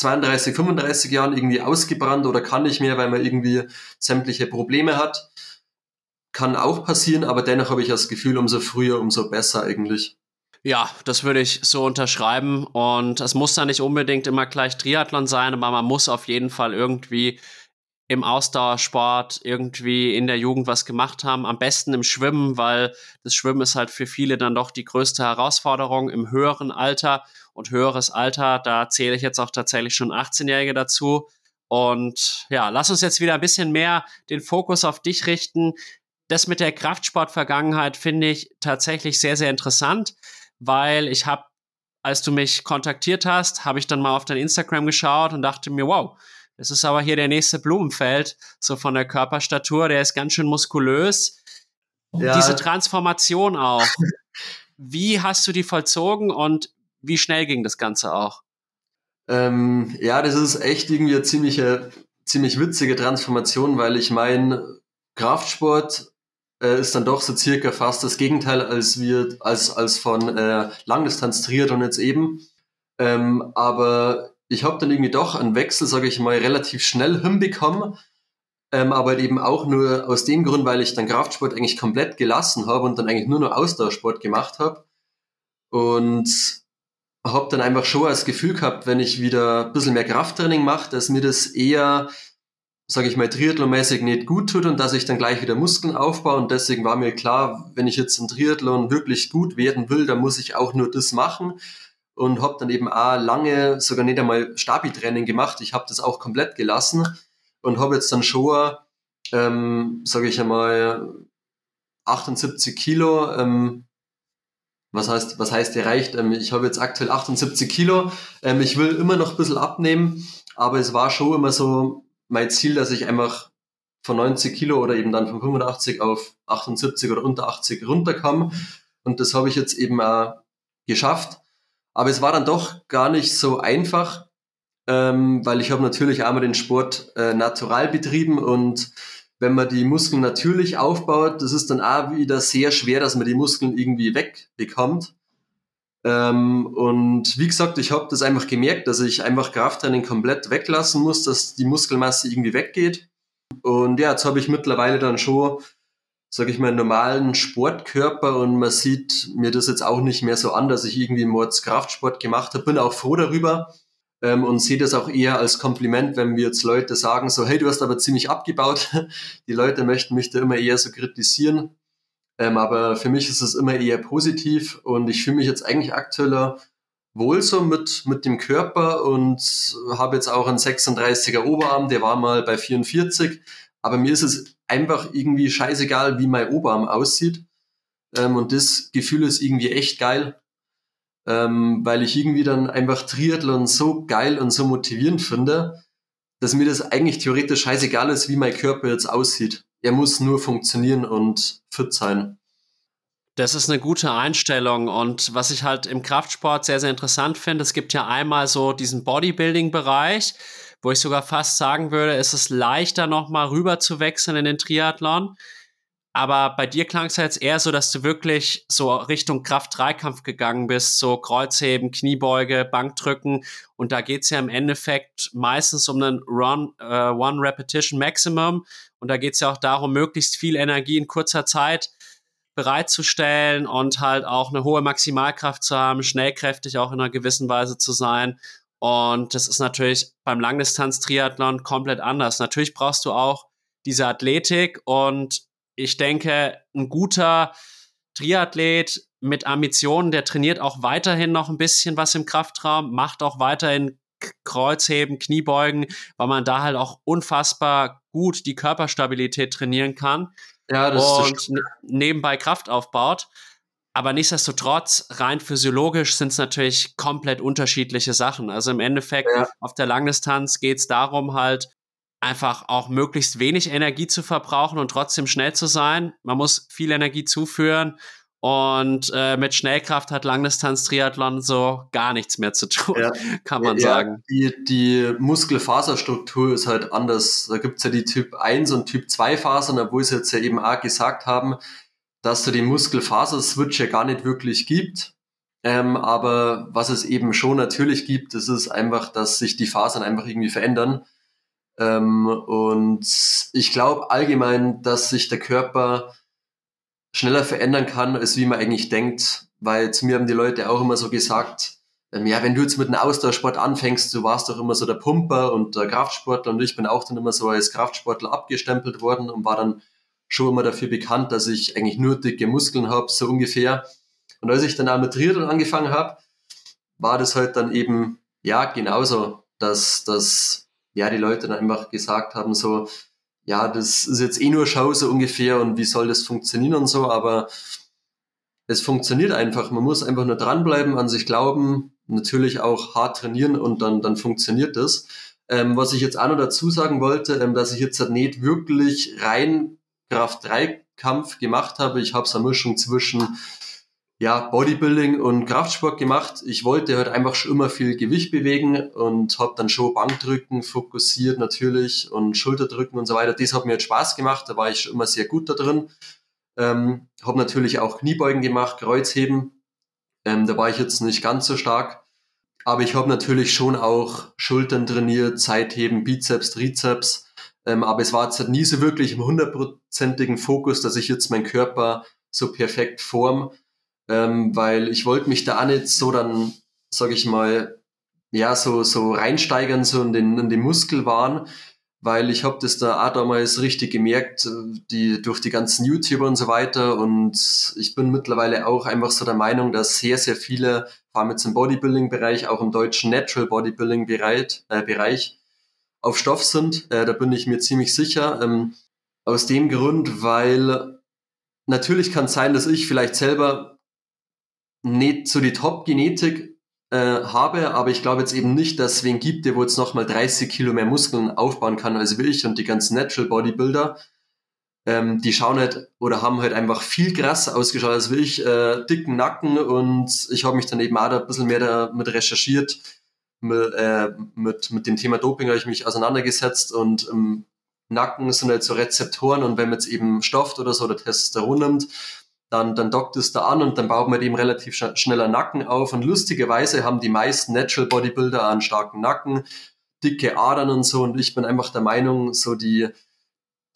32, 35 Jahren irgendwie ausgebrannt oder kann nicht mehr, weil man irgendwie sämtliche Probleme hat. Kann auch passieren, aber dennoch habe ich das Gefühl, umso früher, umso besser eigentlich. Ja, das würde ich so unterschreiben. Und es muss da nicht unbedingt immer gleich Triathlon sein, aber man muss auf jeden Fall irgendwie im Ausdauersport irgendwie in der Jugend was gemacht haben. Am besten im Schwimmen, weil das Schwimmen ist halt für viele dann doch die größte Herausforderung im höheren Alter. Und höheres Alter, da zähle ich jetzt auch tatsächlich schon 18-Jährige dazu. Und ja, lass uns jetzt wieder ein bisschen mehr den Fokus auf dich richten. Das mit der Kraftsportvergangenheit finde ich tatsächlich sehr, sehr interessant, weil ich habe, als du mich kontaktiert hast, habe ich dann mal auf dein Instagram geschaut und dachte mir, wow, das ist aber hier der nächste Blumenfeld, so von der Körperstatur, der ist ganz schön muskulös. Ja. Diese Transformation auch. Wie hast du die vollzogen und wie schnell ging das Ganze auch? Ähm, ja, das ist echt irgendwie eine ziemliche, ziemlich witzige Transformation, weil ich mein Kraftsport äh, ist dann doch so circa fast das Gegenteil als wir, als, als von äh, Langdistanz Triathlon jetzt eben. Ähm, aber ich habe dann irgendwie doch einen Wechsel, sage ich mal, relativ schnell hinbekommen. Ähm, aber eben auch nur aus dem Grund, weil ich dann Kraftsport eigentlich komplett gelassen habe und dann eigentlich nur noch Ausdauersport gemacht habe. Und habe dann einfach schon das Gefühl gehabt, wenn ich wieder ein bisschen mehr Krafttraining mache, dass mir das eher, sage ich mal, triathlonmäßig nicht gut tut und dass ich dann gleich wieder Muskeln aufbaue. Und deswegen war mir klar, wenn ich jetzt im Triathlon wirklich gut werden will, dann muss ich auch nur das machen und habe dann eben auch lange sogar nicht einmal Stabi-Training gemacht. Ich habe das auch komplett gelassen und habe jetzt dann schon, ähm, sage ich einmal, 78 Kilo. Ähm, was heißt, was heißt erreicht? Ähm, ich habe jetzt aktuell 78 Kilo. Ähm, ich will immer noch ein bisschen abnehmen, aber es war schon immer so mein Ziel, dass ich einfach von 90 Kilo oder eben dann von 85 auf 78 oder unter 80 runterkam. Und das habe ich jetzt eben auch geschafft. Aber es war dann doch gar nicht so einfach, ähm, weil ich habe natürlich einmal den Sport äh, natural betrieben und wenn man die Muskeln natürlich aufbaut, das ist dann auch wieder sehr schwer, dass man die Muskeln irgendwie wegbekommt. Ähm, und wie gesagt, ich habe das einfach gemerkt, dass ich einfach Krafttraining komplett weglassen muss, dass die Muskelmasse irgendwie weggeht. Und ja, jetzt habe ich mittlerweile dann schon sage ich mal, normalen Sportkörper und man sieht mir das jetzt auch nicht mehr so an, dass ich irgendwie Mords Kraftsport gemacht habe. Bin auch froh darüber ähm, und sehe das auch eher als Kompliment, wenn mir jetzt Leute sagen so, hey, du hast aber ziemlich abgebaut. Die Leute möchten mich da immer eher so kritisieren. Ähm, aber für mich ist es immer eher positiv und ich fühle mich jetzt eigentlich aktuell wohl so mit, mit dem Körper und habe jetzt auch einen 36er Oberarm, der war mal bei 44. Aber mir ist es einfach irgendwie scheißegal, wie mein Oberarm aussieht. Ähm, und das Gefühl ist irgendwie echt geil, ähm, weil ich irgendwie dann einfach Triathlon so geil und so motivierend finde, dass mir das eigentlich theoretisch scheißegal ist, wie mein Körper jetzt aussieht. Er muss nur funktionieren und fit sein. Das ist eine gute Einstellung und was ich halt im Kraftsport sehr, sehr interessant finde, es gibt ja einmal so diesen Bodybuilding-Bereich, wo ich sogar fast sagen würde, ist es leichter nochmal rüber zu wechseln in den Triathlon. Aber bei dir klang es jetzt eher so, dass du wirklich so Richtung Kraft-Dreikampf gegangen bist, so Kreuzheben, Kniebeuge, Bankdrücken. Und da geht's ja im Endeffekt meistens um einen Run, äh, One Repetition Maximum. Und da geht's ja auch darum, möglichst viel Energie in kurzer Zeit bereitzustellen und halt auch eine hohe Maximalkraft zu haben, schnellkräftig auch in einer gewissen Weise zu sein. Und das ist natürlich beim Langdistanz-Triathlon komplett anders. Natürlich brauchst du auch diese Athletik und ich denke, ein guter Triathlet mit Ambitionen, der trainiert auch weiterhin noch ein bisschen was im Kraftraum, macht auch weiterhin Kreuzheben, Kniebeugen, weil man da halt auch unfassbar gut die Körperstabilität trainieren kann ja, und ne-, nebenbei Kraft aufbaut. Aber nichtsdestotrotz, rein physiologisch sind es natürlich komplett unterschiedliche Sachen. Also im Endeffekt, ja. auf der Langdistanz geht es darum, halt einfach auch möglichst wenig Energie zu verbrauchen und trotzdem schnell zu sein. Man muss viel Energie zuführen und äh, mit Schnellkraft hat Langdistanz-Triathlon so gar nichts mehr zu tun, ja. kann man ja, sagen. Die, die Muskelfaserstruktur ist halt anders. Da gibt's ja die Typ 1 und Typ 2 Fasern, obwohl sie jetzt ja eben auch gesagt haben, dass du den Muskelfaser-Switch ja gar nicht wirklich gibt. Ähm, aber was es eben schon natürlich gibt, das ist einfach, dass sich die Fasern einfach irgendwie verändern. Ähm, und ich glaube allgemein, dass sich der Körper schneller verändern kann, als wie man eigentlich denkt. weil zu mir haben die Leute auch immer so gesagt, ähm, ja, wenn du jetzt mit einem Ausdauersport anfängst, du warst doch immer so der Pumper und der Kraftsportler und ich bin auch dann immer so als Kraftsportler abgestempelt worden und war dann schon immer dafür bekannt, dass ich eigentlich nur dicke Muskeln habe, so ungefähr. Und als ich dann auch mit Triathlon angefangen habe, war das halt dann eben, ja, genauso, dass, dass ja, die Leute dann einfach gesagt haben, so, ja, das ist jetzt eh nur Schau so ungefähr und wie soll das funktionieren und so, aber es funktioniert einfach. Man muss einfach nur dranbleiben, an sich glauben, natürlich auch hart trainieren und dann, dann funktioniert das. Ähm, was ich jetzt auch noch dazu sagen wollte, ähm, dass ich jetzt nicht wirklich rein Kraft-3-Kampf gemacht habe. Ich habe so eine Mischung zwischen ja, Bodybuilding und Kraftsport gemacht. Ich wollte halt einfach schon immer viel Gewicht bewegen und habe dann schon Bankdrücken fokussiert natürlich und Schulterdrücken und so weiter. Das hat mir jetzt Spaß gemacht, da war ich schon immer sehr gut da drin. Ähm, habe natürlich auch Kniebeugen gemacht, Kreuzheben. Ähm, da war ich jetzt nicht ganz so stark. Aber ich habe natürlich schon auch Schultern trainiert, Zeitheben, Bizeps, Trizeps. Ähm, aber es war jetzt halt nie so wirklich im hundertprozentigen Fokus, dass ich jetzt meinen Körper so perfekt form ähm, weil ich wollte mich da auch nicht so dann, sag ich mal, ja, so, so reinsteigern, so in den, in den Muskelwahn, weil ich habe das da auch damals richtig gemerkt, die, durch die ganzen YouTuber und so weiter und ich bin mittlerweile auch einfach so der Meinung, dass sehr, sehr viele, vor allem jetzt im Bodybuilding-Bereich, auch im deutschen Natural Bodybuilding-Bereich, äh, Bereich, auf Stoff sind. Äh, da bin ich mir ziemlich sicher. Ähm, aus dem Grund, weil natürlich kann es sein, dass ich vielleicht selber nicht so die Top-Genetik äh, habe, aber ich glaube jetzt eben nicht, dass es wen gibt, der wo jetzt nochmal 30 Kilo mehr Muskeln aufbauen kann als ich und die ganzen Natural Bodybuilder, ähm, die schauen halt oder haben halt einfach viel krasser ausgeschaut als ich, äh, dicken Nacken und ich habe mich dann eben auch da ein bisschen mehr damit recherchiert, mit, äh, mit, mit dem Thema Doping habe ich mich auseinandergesetzt und im Nacken sind halt so Rezeptoren und wenn man jetzt eben stofft oder so oder Testosteron nimmt, dann, dann dockt es da an und dann baut man eben relativ sch schneller Nacken auf. Und lustigerweise haben die meisten Natural Bodybuilder einen starken Nacken, dicke Adern und so. Und ich bin einfach der Meinung, so die,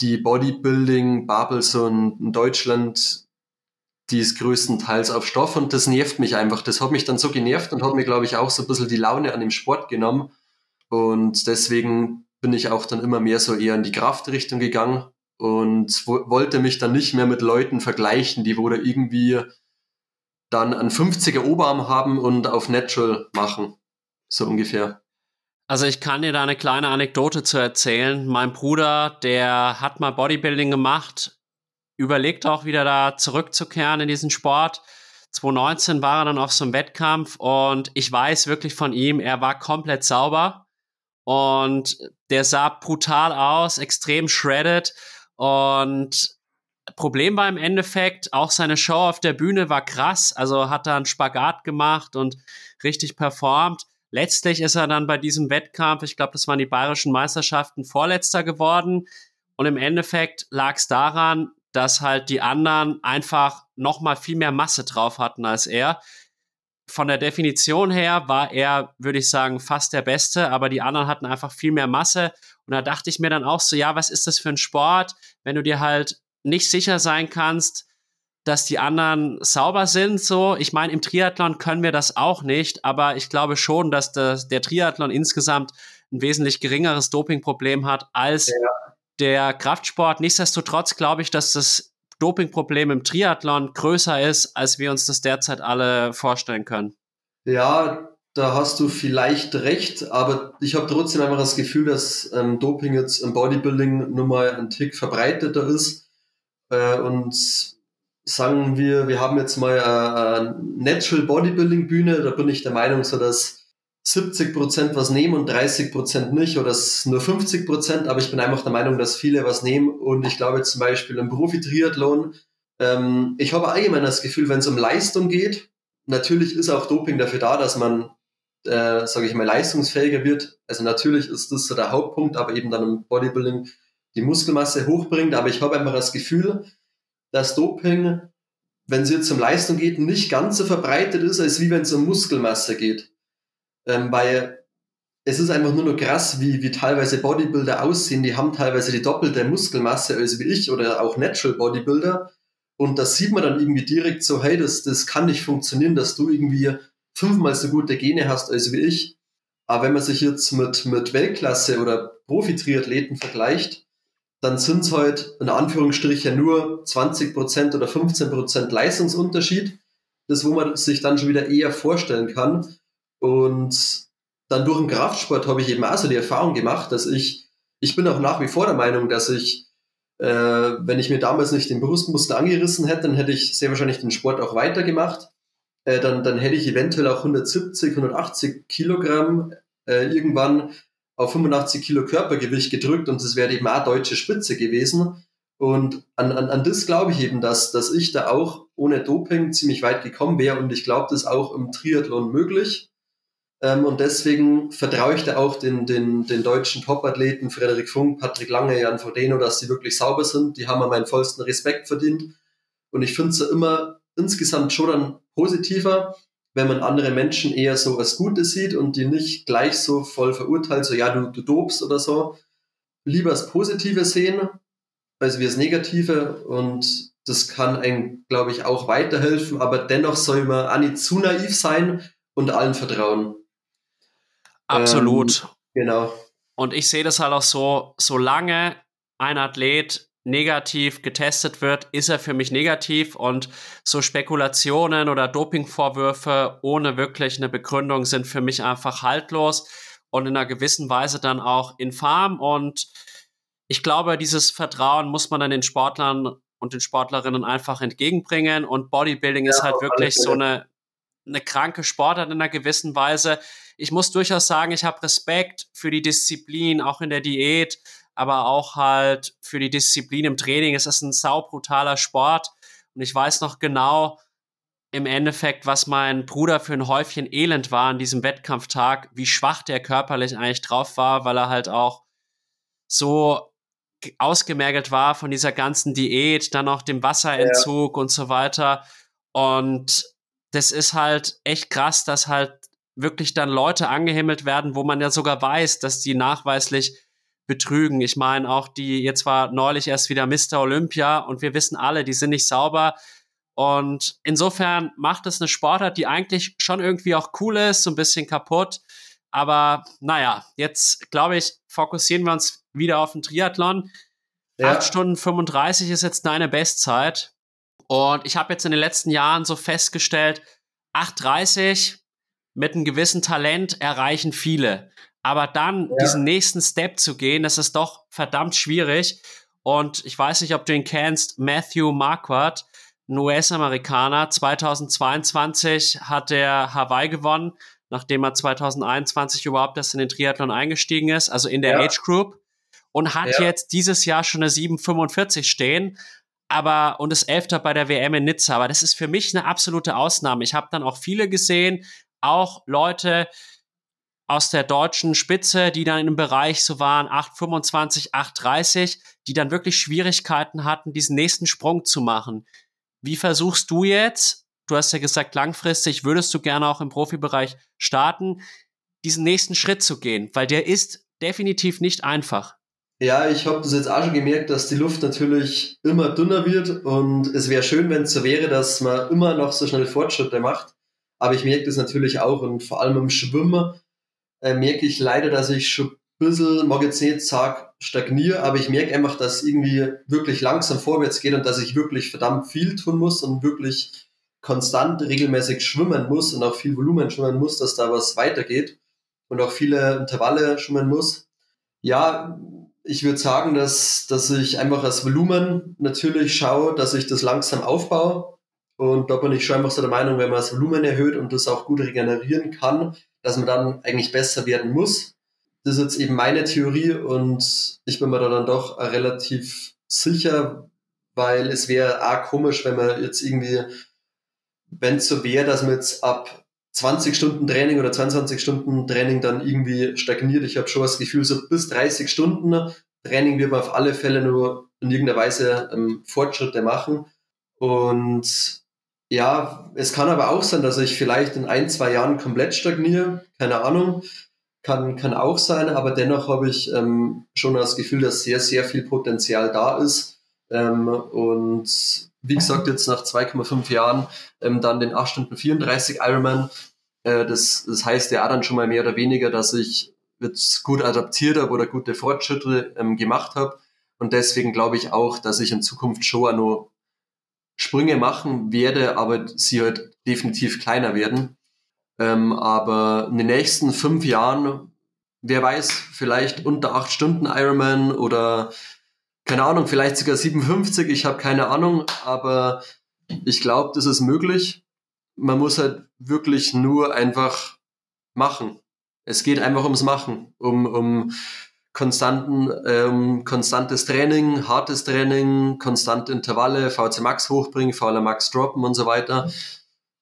die Bodybuilding-Bubble so in, in Deutschland, die ist größtenteils auf Stoff und das nervt mich einfach. Das hat mich dann so genervt und hat mir, glaube ich, auch so ein bisschen die Laune an dem Sport genommen. Und deswegen bin ich auch dann immer mehr so eher in die Kraftrichtung gegangen und wollte mich dann nicht mehr mit Leuten vergleichen, die wohl irgendwie dann einen 50er Oberarm haben und auf Natural machen. So ungefähr. Also ich kann dir da eine kleine Anekdote zu erzählen. Mein Bruder, der hat mal Bodybuilding gemacht, überlegt auch wieder da zurückzukehren in diesen Sport. 2019 war er dann auf so einem Wettkampf und ich weiß wirklich von ihm, er war komplett sauber und der sah brutal aus, extrem shredded und Problem war im Endeffekt, auch seine Show auf der Bühne war krass. Also hat er einen Spagat gemacht und richtig performt. Letztlich ist er dann bei diesem Wettkampf, ich glaube, das waren die bayerischen Meisterschaften, Vorletzter geworden. Und im Endeffekt lag es daran, dass halt die anderen einfach noch mal viel mehr Masse drauf hatten als er. Von der Definition her war er, würde ich sagen, fast der Beste, aber die anderen hatten einfach viel mehr Masse und da dachte ich mir dann auch so, ja, was ist das für ein Sport, wenn du dir halt nicht sicher sein kannst, dass die anderen sauber sind, so. Ich meine, im Triathlon können wir das auch nicht, aber ich glaube schon, dass das, der Triathlon insgesamt ein wesentlich geringeres Dopingproblem hat als ja. der Kraftsport. Nichtsdestotrotz glaube ich, dass das Dopingproblem im Triathlon größer ist, als wir uns das derzeit alle vorstellen können. Ja, da hast du vielleicht recht, aber ich habe trotzdem einfach das Gefühl, dass ähm, Doping jetzt im Bodybuilding nur mal ein Tick verbreiteter ist. Äh, und sagen wir, wir haben jetzt mal eine Natural Bodybuilding Bühne, da bin ich der Meinung, so dass 70 Prozent was nehmen und 30 Prozent nicht oder nur 50 Prozent, aber ich bin einfach der Meinung, dass viele was nehmen. Und ich glaube zum Beispiel im Profi-Triathlon, ähm, ich habe allgemein das Gefühl, wenn es um Leistung geht, natürlich ist auch Doping dafür da, dass man äh, sage ich mal, leistungsfähiger wird. Also natürlich ist das so der Hauptpunkt, aber eben dann im Bodybuilding die Muskelmasse hochbringt. Aber ich habe einfach das Gefühl, dass Doping, wenn es jetzt um Leistung geht, nicht ganz so verbreitet ist, als wie wenn es um Muskelmasse geht. Ähm, weil es ist einfach nur noch krass, wie, wie teilweise Bodybuilder aussehen. Die haben teilweise die doppelte Muskelmasse als wie ich oder auch Natural Bodybuilder. Und das sieht man dann irgendwie direkt so, hey, das, das kann nicht funktionieren, dass du irgendwie fünfmal so gute Gene hast als wie ich. Aber wenn man sich jetzt mit, mit Weltklasse oder Profi-Triathleten vergleicht, dann sind es halt in Anführungsstrichen nur 20% oder 15% Leistungsunterschied. Das, wo man sich dann schon wieder eher vorstellen kann. Und dann durch den Kraftsport habe ich eben auch so die Erfahrung gemacht, dass ich, ich bin auch nach wie vor der Meinung, dass ich, äh, wenn ich mir damals nicht den Brustmuskel angerissen hätte, dann hätte ich sehr wahrscheinlich den Sport auch weitergemacht. Äh, dann, dann hätte ich eventuell auch 170, 180 Kilogramm äh, irgendwann auf 85 Kilo Körpergewicht gedrückt und das wäre eben auch deutsche Spitze gewesen. Und an, an, an das glaube ich eben, dass, dass ich da auch ohne Doping ziemlich weit gekommen wäre und ich glaube, das ist auch im Triathlon möglich. Ähm, und deswegen vertraue ich da auch den, den, den deutschen Topathleten Frederik Funk, Patrick Lange, Jan Frodeno, dass sie wirklich sauber sind. Die haben mir meinen vollsten Respekt verdient. Und ich finde es ja immer insgesamt schon dann positiver, wenn man andere Menschen eher so als Gute sieht und die nicht gleich so voll verurteilt, so ja, du, du dobst oder so. Lieber das Positive sehen, als wie das Negative und das kann einem, glaube ich, auch weiterhelfen, aber dennoch soll man auch nicht zu naiv sein und allen vertrauen. Absolut. Ähm, genau. Und ich sehe das halt auch so, solange ein Athlet negativ getestet wird, ist er für mich negativ. Und so Spekulationen oder Dopingvorwürfe ohne wirklich eine Begründung sind für mich einfach haltlos und in einer gewissen Weise dann auch infam. Und ich glaube, dieses Vertrauen muss man dann den Sportlern und den Sportlerinnen einfach entgegenbringen. Und Bodybuilding ja, ist halt wirklich so eine, eine kranke Sportart in einer gewissen Weise. Ich muss durchaus sagen, ich habe Respekt für die Disziplin, auch in der Diät, aber auch halt für die Disziplin im Training. Es ist ein saubrutaler Sport und ich weiß noch genau im Endeffekt, was mein Bruder für ein Häufchen Elend war an diesem Wettkampftag, wie schwach der körperlich eigentlich drauf war, weil er halt auch so ausgemergelt war von dieser ganzen Diät, dann auch dem Wasserentzug ja. und so weiter. Und das ist halt echt krass, dass halt wirklich dann Leute angehimmelt werden, wo man ja sogar weiß, dass die nachweislich betrügen. Ich meine, auch die, jetzt war neulich erst wieder Mr. Olympia und wir wissen alle, die sind nicht sauber. Und insofern macht es eine Sportart, die eigentlich schon irgendwie auch cool ist, so ein bisschen kaputt. Aber naja, jetzt glaube ich, fokussieren wir uns wieder auf den Triathlon. Ja. 8 Stunden 35 ist jetzt deine Bestzeit. Und ich habe jetzt in den letzten Jahren so festgestellt, 8,30 mit einem gewissen Talent erreichen viele. Aber dann ja. diesen nächsten Step zu gehen, das ist doch verdammt schwierig. Und ich weiß nicht, ob du ihn kennst, Matthew Marquardt, ein US-Amerikaner. 2022 hat er Hawaii gewonnen, nachdem er 2021 überhaupt erst in den Triathlon eingestiegen ist, also in der ja. Age Group. Und hat ja. jetzt dieses Jahr schon eine 745 stehen aber und ist Elfter bei der WM in Nizza. Aber das ist für mich eine absolute Ausnahme. Ich habe dann auch viele gesehen, auch Leute, aus der deutschen Spitze, die dann im Bereich so waren 8,25, 8,30, die dann wirklich Schwierigkeiten hatten, diesen nächsten Sprung zu machen. Wie versuchst du jetzt, du hast ja gesagt, langfristig würdest du gerne auch im Profibereich starten, diesen nächsten Schritt zu gehen, weil der ist definitiv nicht einfach. Ja, ich habe das jetzt auch schon gemerkt, dass die Luft natürlich immer dünner wird und es wäre schön, wenn es so wäre, dass man immer noch so schnell Fortschritte macht. Aber ich merke das natürlich auch und vor allem im Schwimmen äh, merke ich leider, dass ich schon ein bisschen, mag jetzt nicht sagen, stagniere, aber ich merke einfach, dass irgendwie wirklich langsam vorwärts geht und dass ich wirklich verdammt viel tun muss und wirklich konstant regelmäßig schwimmen muss und auch viel Volumen schwimmen muss, dass da was weitergeht und auch viele Intervalle schwimmen muss. Ja, ich würde sagen, dass, dass ich einfach das Volumen natürlich schaue, dass ich das langsam aufbaue. Und da bin ich schon einfach so der Meinung, wenn man das Volumen erhöht und das auch gut regenerieren kann, dass man dann eigentlich besser werden muss. Das ist jetzt eben meine Theorie und ich bin mir da dann doch relativ sicher, weil es wäre auch komisch, wenn man jetzt irgendwie, wenn es so wäre, dass man jetzt ab 20 Stunden Training oder 22 Stunden Training dann irgendwie stagniert. Ich habe schon das Gefühl, so bis 30 Stunden Training wird man auf alle Fälle nur in irgendeiner Weise ähm, Fortschritte machen. Und ja, es kann aber auch sein, dass ich vielleicht in ein, zwei Jahren komplett stagniere. Keine Ahnung. Kann, kann auch sein, aber dennoch habe ich ähm, schon das Gefühl, dass sehr, sehr viel Potenzial da ist. Ähm, und wie gesagt, jetzt nach 2,5 Jahren ähm, dann den 8 Stunden 34 Ironman. Äh, das, das heißt ja dann schon mal mehr oder weniger, dass ich jetzt gut adaptiert habe oder gute Fortschritte ähm, gemacht habe. Und deswegen glaube ich auch, dass ich in Zukunft schon auch noch Sprünge machen werde, aber sie halt definitiv kleiner werden. Ähm, aber in den nächsten fünf Jahren, wer weiß, vielleicht unter acht Stunden Ironman oder keine Ahnung, vielleicht sogar 57, ich habe keine Ahnung, aber ich glaube, das ist möglich. Man muss halt wirklich nur einfach machen. Es geht einfach ums Machen, um, um konstanten, ähm, konstantes Training, hartes Training, konstante Intervalle, VC Max hochbringen, VLA Max droppen und so weiter,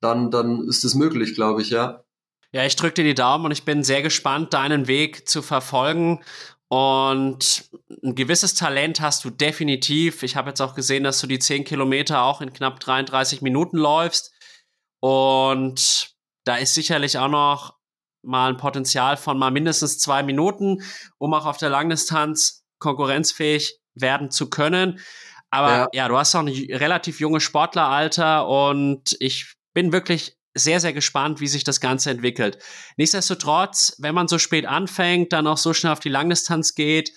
dann, dann ist es möglich, glaube ich, ja. Ja, ich drücke dir die Daumen und ich bin sehr gespannt, deinen Weg zu verfolgen. Und ein gewisses Talent hast du definitiv. Ich habe jetzt auch gesehen, dass du die 10 Kilometer auch in knapp 33 Minuten läufst. Und da ist sicherlich auch noch mal ein Potenzial von mal mindestens zwei Minuten, um auch auf der Langdistanz konkurrenzfähig werden zu können. Aber ja, ja du hast auch ein relativ junges Sportleralter und ich bin wirklich sehr, sehr gespannt, wie sich das Ganze entwickelt. Nichtsdestotrotz, wenn man so spät anfängt, dann auch so schnell auf die Langdistanz geht,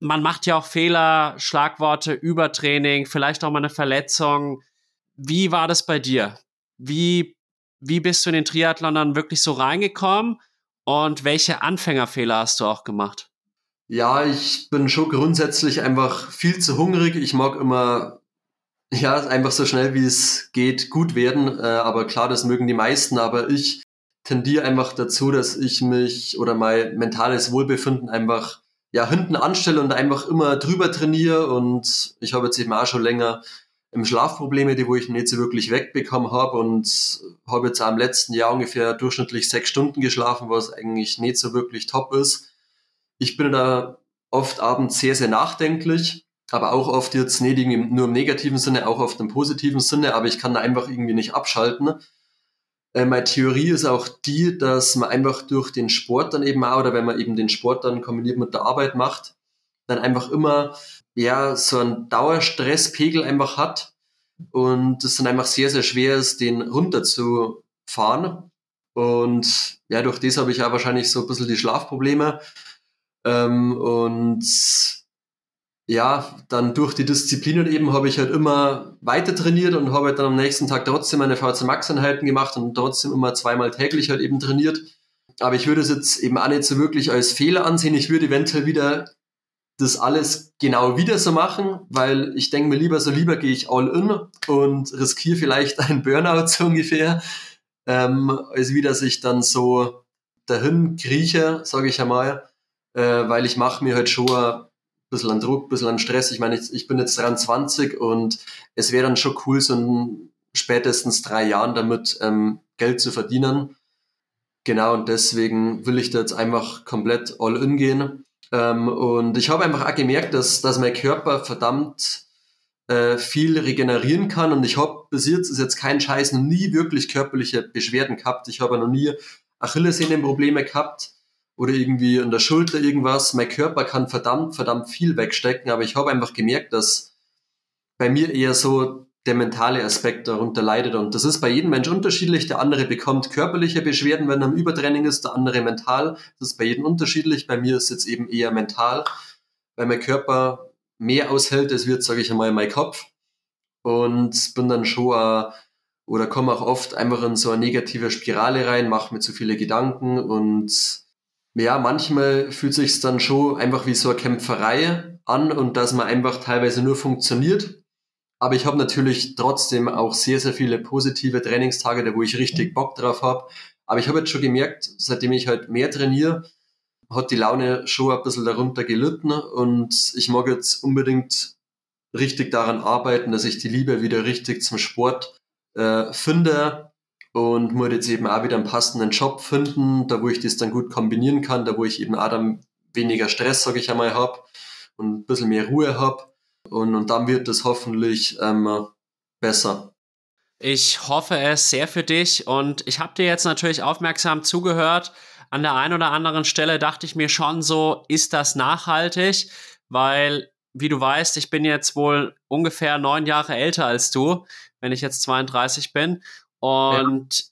man macht ja auch Fehler, Schlagworte, Übertraining, vielleicht auch mal eine Verletzung. Wie war das bei dir? Wie wie bist du in den Triathlon dann wirklich so reingekommen und welche Anfängerfehler hast du auch gemacht? Ja, ich bin schon grundsätzlich einfach viel zu hungrig. Ich mag immer, ja, einfach so schnell wie es geht gut werden. Äh, aber klar, das mögen die meisten. Aber ich tendiere einfach dazu, dass ich mich oder mein mentales Wohlbefinden einfach ja hinten anstelle und einfach immer drüber trainiere. Und ich habe jetzt eben auch schon länger Schlafprobleme, die wo ich nicht so wirklich wegbekommen habe und habe jetzt im letzten Jahr ungefähr durchschnittlich sechs Stunden geschlafen, was eigentlich nicht so wirklich top ist. Ich bin da oft abends sehr, sehr nachdenklich, aber auch oft jetzt nicht nur im negativen Sinne, auch oft im positiven Sinne, aber ich kann da einfach irgendwie nicht abschalten. Äh, meine Theorie ist auch die, dass man einfach durch den Sport dann eben auch, oder wenn man eben den Sport dann kombiniert mit der Arbeit macht, dann einfach immer ja, so ein Dauerstresspegel einfach hat und es dann einfach sehr, sehr schwer ist, den runterzufahren. Und ja, durch das habe ich auch wahrscheinlich so ein bisschen die Schlafprobleme. Ähm, und ja, dann durch die Disziplinen eben habe ich halt immer weiter trainiert und habe halt dann am nächsten Tag trotzdem meine VC Max Einheiten gemacht und trotzdem immer zweimal täglich halt eben trainiert. Aber ich würde es jetzt eben auch nicht so wirklich als Fehler ansehen. Ich würde eventuell wieder das alles genau wieder so machen, weil ich denke mir lieber so, lieber gehe ich all in und riskiere vielleicht einen Burnout so ungefähr, ähm, als wieder sich dann so dahin krieche, sage ich einmal, äh, weil ich mache mir halt schon ein bisschen an Druck, ein bisschen an Stress. Ich meine, ich, ich bin jetzt 23 und es wäre dann schon cool, so in spätestens drei Jahren damit ähm, Geld zu verdienen. Genau, und deswegen will ich da jetzt einfach komplett all in gehen ähm, und ich habe einfach auch gemerkt, dass, dass mein Körper verdammt äh, viel regenerieren kann. Und ich habe bis jetzt, ist jetzt kein Scheiß, noch nie wirklich körperliche Beschwerden gehabt. Ich habe noch nie Achillessehnenprobleme gehabt oder irgendwie in der Schulter irgendwas. Mein Körper kann verdammt, verdammt viel wegstecken, aber ich habe einfach gemerkt, dass bei mir eher so der mentale Aspekt darunter leidet. Und das ist bei jedem Mensch unterschiedlich. Der andere bekommt körperliche Beschwerden, wenn er im Übertraining ist, der andere mental. Das ist bei jedem unterschiedlich. Bei mir ist es jetzt eben eher mental, weil mein Körper mehr aushält, als wird, sage ich einmal, mein Kopf. Und bin dann schon oder komme auch oft einfach in so eine negative Spirale rein, mache mir zu viele Gedanken und ja, manchmal fühlt sich dann schon einfach wie so eine Kämpferei an und dass man einfach teilweise nur funktioniert aber ich habe natürlich trotzdem auch sehr, sehr viele positive Trainingstage, da wo ich richtig Bock drauf habe. Aber ich habe jetzt schon gemerkt, seitdem ich halt mehr trainiere, hat die Laune schon ein bisschen darunter gelitten. Und ich mag jetzt unbedingt richtig daran arbeiten, dass ich die Liebe wieder richtig zum Sport äh, finde. Und muss jetzt eben auch wieder einen passenden Job finden, da wo ich das dann gut kombinieren kann, da wo ich eben auch dann weniger Stress, sage ich einmal, habe und ein bisschen mehr Ruhe habe und, und dann wird es hoffentlich ähm, besser. Ich hoffe es sehr für dich und ich habe dir jetzt natürlich aufmerksam zugehört. An der einen oder anderen Stelle dachte ich mir schon so, ist das nachhaltig? Weil wie du weißt, ich bin jetzt wohl ungefähr neun Jahre älter als du, wenn ich jetzt 32 bin. Und ja.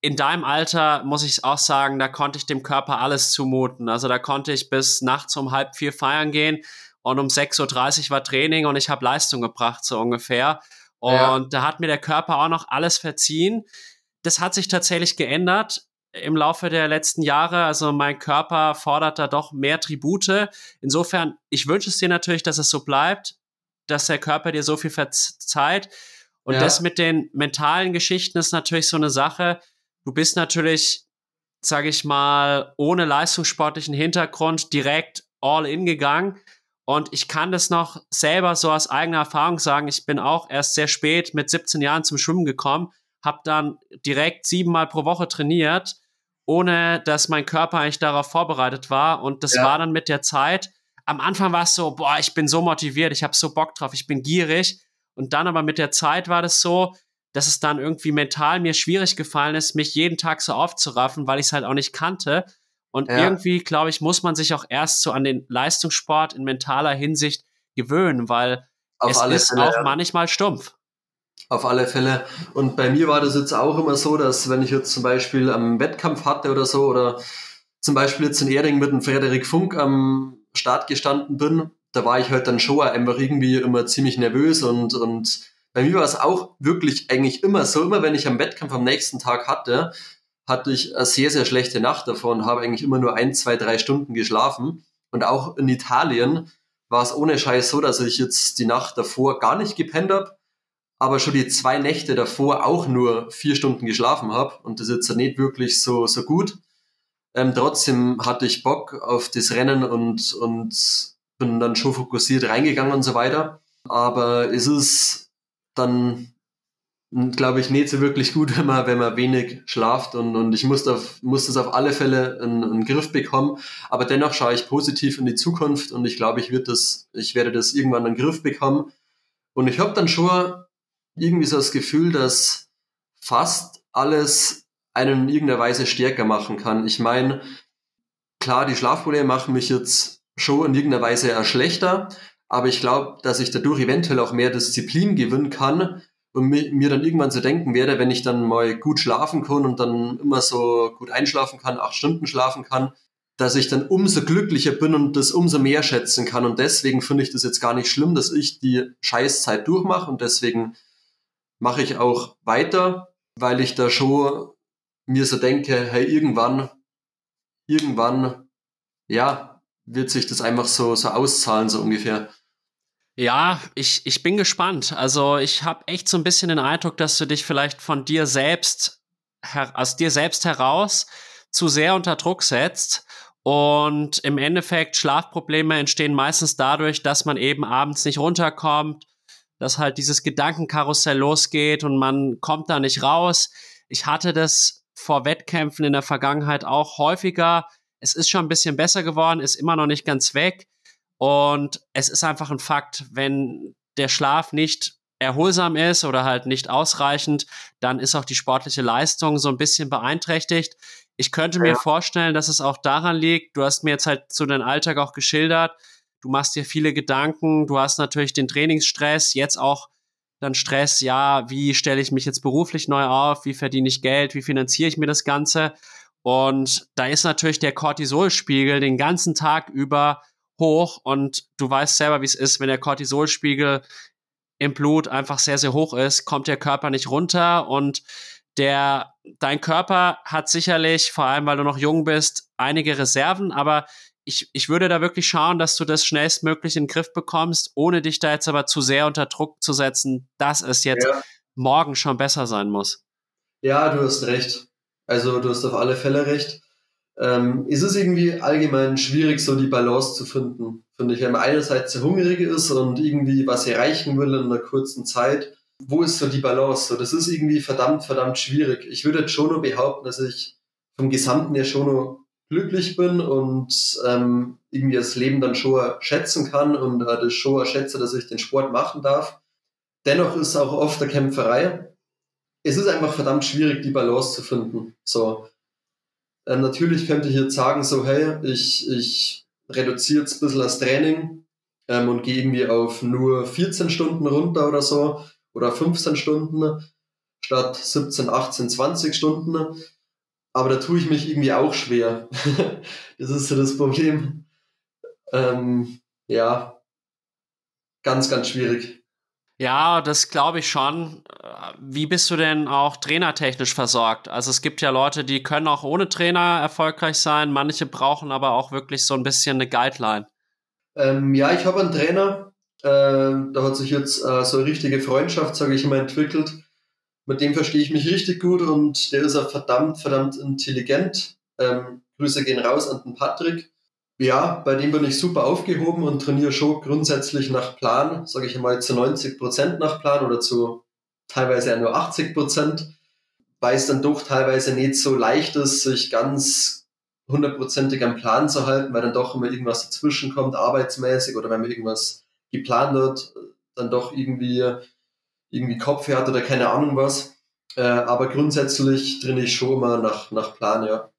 in deinem Alter muss ich auch sagen, da konnte ich dem Körper alles zumuten. Also da konnte ich bis nachts um halb vier feiern gehen und um 6.30 Uhr war Training und ich habe Leistung gebracht, so ungefähr. Und ja. da hat mir der Körper auch noch alles verziehen. Das hat sich tatsächlich geändert im Laufe der letzten Jahre. Also mein Körper fordert da doch mehr Tribute. Insofern, ich wünsche es dir natürlich, dass es so bleibt, dass der Körper dir so viel verzeiht. Und ja. das mit den mentalen Geschichten ist natürlich so eine Sache. Du bist natürlich, sage ich mal, ohne leistungssportlichen Hintergrund direkt all in gegangen. Und ich kann das noch selber so aus eigener Erfahrung sagen. Ich bin auch erst sehr spät mit 17 Jahren zum Schwimmen gekommen, habe dann direkt siebenmal pro Woche trainiert ohne dass mein Körper eigentlich darauf vorbereitet war. Und das ja. war dann mit der Zeit. Am Anfang war es so, boah, ich bin so motiviert, ich habe so Bock drauf, ich bin gierig. Und dann aber mit der Zeit war das so, dass es dann irgendwie mental mir schwierig gefallen ist, mich jeden Tag so aufzuraffen, weil ich es halt auch nicht kannte. Und ja. irgendwie, glaube ich, muss man sich auch erst so an den Leistungssport in mentaler Hinsicht gewöhnen, weil Auf es ist Fälle, auch ja. manchmal stumpf. Auf alle Fälle. Und bei mir war das jetzt auch immer so, dass wenn ich jetzt zum Beispiel am Wettkampf hatte oder so, oder zum Beispiel jetzt in Erding mit dem Frederik Funk am Start gestanden bin, da war ich halt dann schon einfach irgendwie immer ziemlich nervös und, und bei mir war es auch wirklich eigentlich immer so, immer wenn ich am Wettkampf am nächsten Tag hatte, hatte ich eine sehr, sehr schlechte Nacht davon, habe eigentlich immer nur ein, zwei, drei Stunden geschlafen. Und auch in Italien war es ohne Scheiß so, dass ich jetzt die Nacht davor gar nicht gepennt habe aber schon die zwei Nächte davor auch nur vier Stunden geschlafen habe und das ist jetzt nicht wirklich so, so gut. Ähm, trotzdem hatte ich Bock auf das Rennen und, und bin dann schon fokussiert reingegangen und so weiter. Aber es ist dann, glaube ich, so wirklich gut, wenn man, wenn man wenig schlaft und, und ich muss, auf, muss das auf alle Fälle in den Griff bekommen. Aber dennoch schaue ich positiv in die Zukunft und ich glaube, ich, wird das, ich werde das irgendwann in den Griff bekommen. Und ich habe dann schon irgendwie so das Gefühl, dass fast alles einen in irgendeiner Weise stärker machen kann. Ich meine, klar, die Schlafprobleme machen mich jetzt schon in irgendeiner Weise eher schlechter, aber ich glaube, dass ich dadurch eventuell auch mehr Disziplin gewinnen kann und mir dann irgendwann so denken werde, wenn ich dann mal gut schlafen kann und dann immer so gut einschlafen kann, acht Stunden schlafen kann, dass ich dann umso glücklicher bin und das umso mehr schätzen kann. Und deswegen finde ich das jetzt gar nicht schlimm, dass ich die Scheißzeit durchmache und deswegen mache ich auch weiter, weil ich da schon mir so denke, hey, irgendwann, irgendwann, ja, wird sich das einfach so, so auszahlen, so ungefähr. Ja, ich, ich bin gespannt. Also ich habe echt so ein bisschen den Eindruck, dass du dich vielleicht von dir selbst, aus dir selbst heraus zu sehr unter Druck setzt. Und im Endeffekt Schlafprobleme entstehen meistens dadurch, dass man eben abends nicht runterkommt, dass halt dieses Gedankenkarussell losgeht und man kommt da nicht raus. Ich hatte das vor Wettkämpfen in der Vergangenheit auch häufiger. Es ist schon ein bisschen besser geworden, ist immer noch nicht ganz weg. Und es ist einfach ein Fakt, wenn der Schlaf nicht erholsam ist oder halt nicht ausreichend, dann ist auch die sportliche Leistung so ein bisschen beeinträchtigt. Ich könnte mir vorstellen, dass es auch daran liegt, du hast mir jetzt halt zu deinem Alltag auch geschildert, du machst dir viele Gedanken, du hast natürlich den Trainingsstress, jetzt auch dann Stress, ja, wie stelle ich mich jetzt beruflich neu auf, wie verdiene ich Geld, wie finanziere ich mir das Ganze? Und da ist natürlich der Cortisolspiegel den ganzen Tag über hoch und du weißt selber, wie es ist, wenn der Cortisolspiegel im Blut einfach sehr, sehr hoch ist, kommt der Körper nicht runter und der, dein Körper hat sicherlich, vor allem weil du noch jung bist, einige Reserven, aber ich, ich würde da wirklich schauen, dass du das schnellstmöglich in den Griff bekommst, ohne dich da jetzt aber zu sehr unter Druck zu setzen, dass es jetzt ja. morgen schon besser sein muss. Ja, du hast recht. Also du hast auf alle Fälle recht. Ähm, ist es irgendwie allgemein schwierig, so die Balance zu finden, finde ich. Wenn man einerseits sehr hungrig ist und irgendwie was erreichen will in einer kurzen Zeit, wo ist so die Balance? So, das ist irgendwie verdammt, verdammt schwierig. Ich würde jetzt schon nur behaupten, dass ich vom Gesamten her schon nur glücklich bin und ähm, irgendwie das Leben dann schon schätzen kann und äh, das schon schätze, dass ich den Sport machen darf. Dennoch ist es auch oft eine Kämpferei. Es ist einfach verdammt schwierig, die Balance zu finden. So. Ähm, natürlich könnte ich jetzt sagen, so, hey, ich, ich reduziere jetzt ein bisschen das Training ähm, und gehe irgendwie auf nur 14 Stunden runter oder so oder 15 Stunden statt 17, 18, 20 Stunden. Aber da tue ich mich irgendwie auch schwer. das ist so das Problem. Ähm, ja, ganz, ganz schwierig. Ja, das glaube ich schon. Wie bist du denn auch trainertechnisch versorgt? Also es gibt ja Leute, die können auch ohne Trainer erfolgreich sein, manche brauchen aber auch wirklich so ein bisschen eine Guideline. Ähm, ja, ich habe einen Trainer, äh, da hat sich jetzt äh, so eine richtige Freundschaft, sage ich immer, entwickelt. Mit dem verstehe ich mich richtig gut und der ist auch verdammt, verdammt intelligent. Ähm, Grüße gehen raus an den Patrick. Ja, bei dem bin ich super aufgehoben und trainiere schon grundsätzlich nach Plan, sage ich mal zu 90 Prozent nach Plan oder zu teilweise ja nur 80 Prozent, weil es dann doch teilweise nicht so leicht ist, sich ganz hundertprozentig am Plan zu halten, weil dann doch immer irgendwas dazwischen kommt, arbeitsmäßig oder wenn man irgendwas geplant hat, dann doch irgendwie, irgendwie Kopf hat oder keine Ahnung was. Äh, aber grundsätzlich trainiere ich schon immer nach, nach Plan, ja.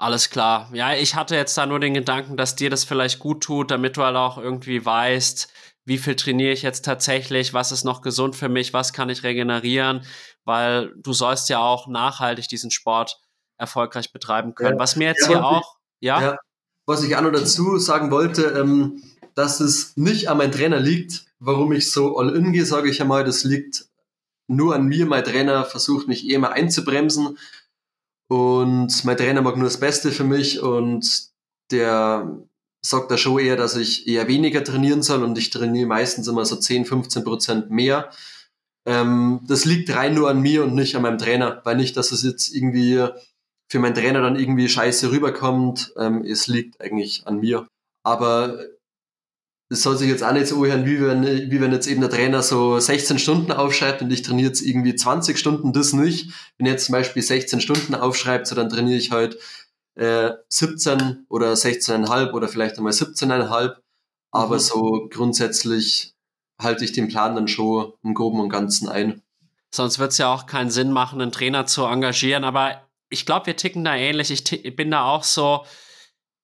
Alles klar. Ja, ich hatte jetzt da nur den Gedanken, dass dir das vielleicht gut tut, damit du halt auch irgendwie weißt, wie viel trainiere ich jetzt tatsächlich, was ist noch gesund für mich, was kann ich regenerieren, weil du sollst ja auch nachhaltig diesen Sport erfolgreich betreiben können. Ja. Was mir jetzt ja, hier auch, ich, ja? ja? Was ich auch noch dazu sagen wollte, ähm, dass es nicht an meinem Trainer liegt, warum ich so all in gehe, sage ich einmal, das liegt nur an mir. Mein Trainer versucht mich eh immer einzubremsen und mein Trainer mag nur das Beste für mich und der sagt da schon eher, dass ich eher weniger trainieren soll und ich trainiere meistens immer so 10, 15 Prozent mehr. Ähm, das liegt rein nur an mir und nicht an meinem Trainer, weil nicht, dass es jetzt irgendwie für meinen Trainer dann irgendwie scheiße rüberkommt. Ähm, es liegt eigentlich an mir. Aber das soll sich jetzt auch nicht so hören, wie wenn, wie wenn jetzt eben der Trainer so 16 Stunden aufschreibt und ich trainiere jetzt irgendwie 20 Stunden, das nicht. Wenn er jetzt zum Beispiel 16 Stunden aufschreibt, so dann trainiere ich halt äh, 17 oder 16,5 oder vielleicht einmal 17,5. Aber mhm. so grundsätzlich halte ich den Plan dann schon im Groben und Ganzen ein. Sonst wird es ja auch keinen Sinn machen, einen Trainer zu engagieren. Aber ich glaube, wir ticken da ähnlich. Ich bin da auch so,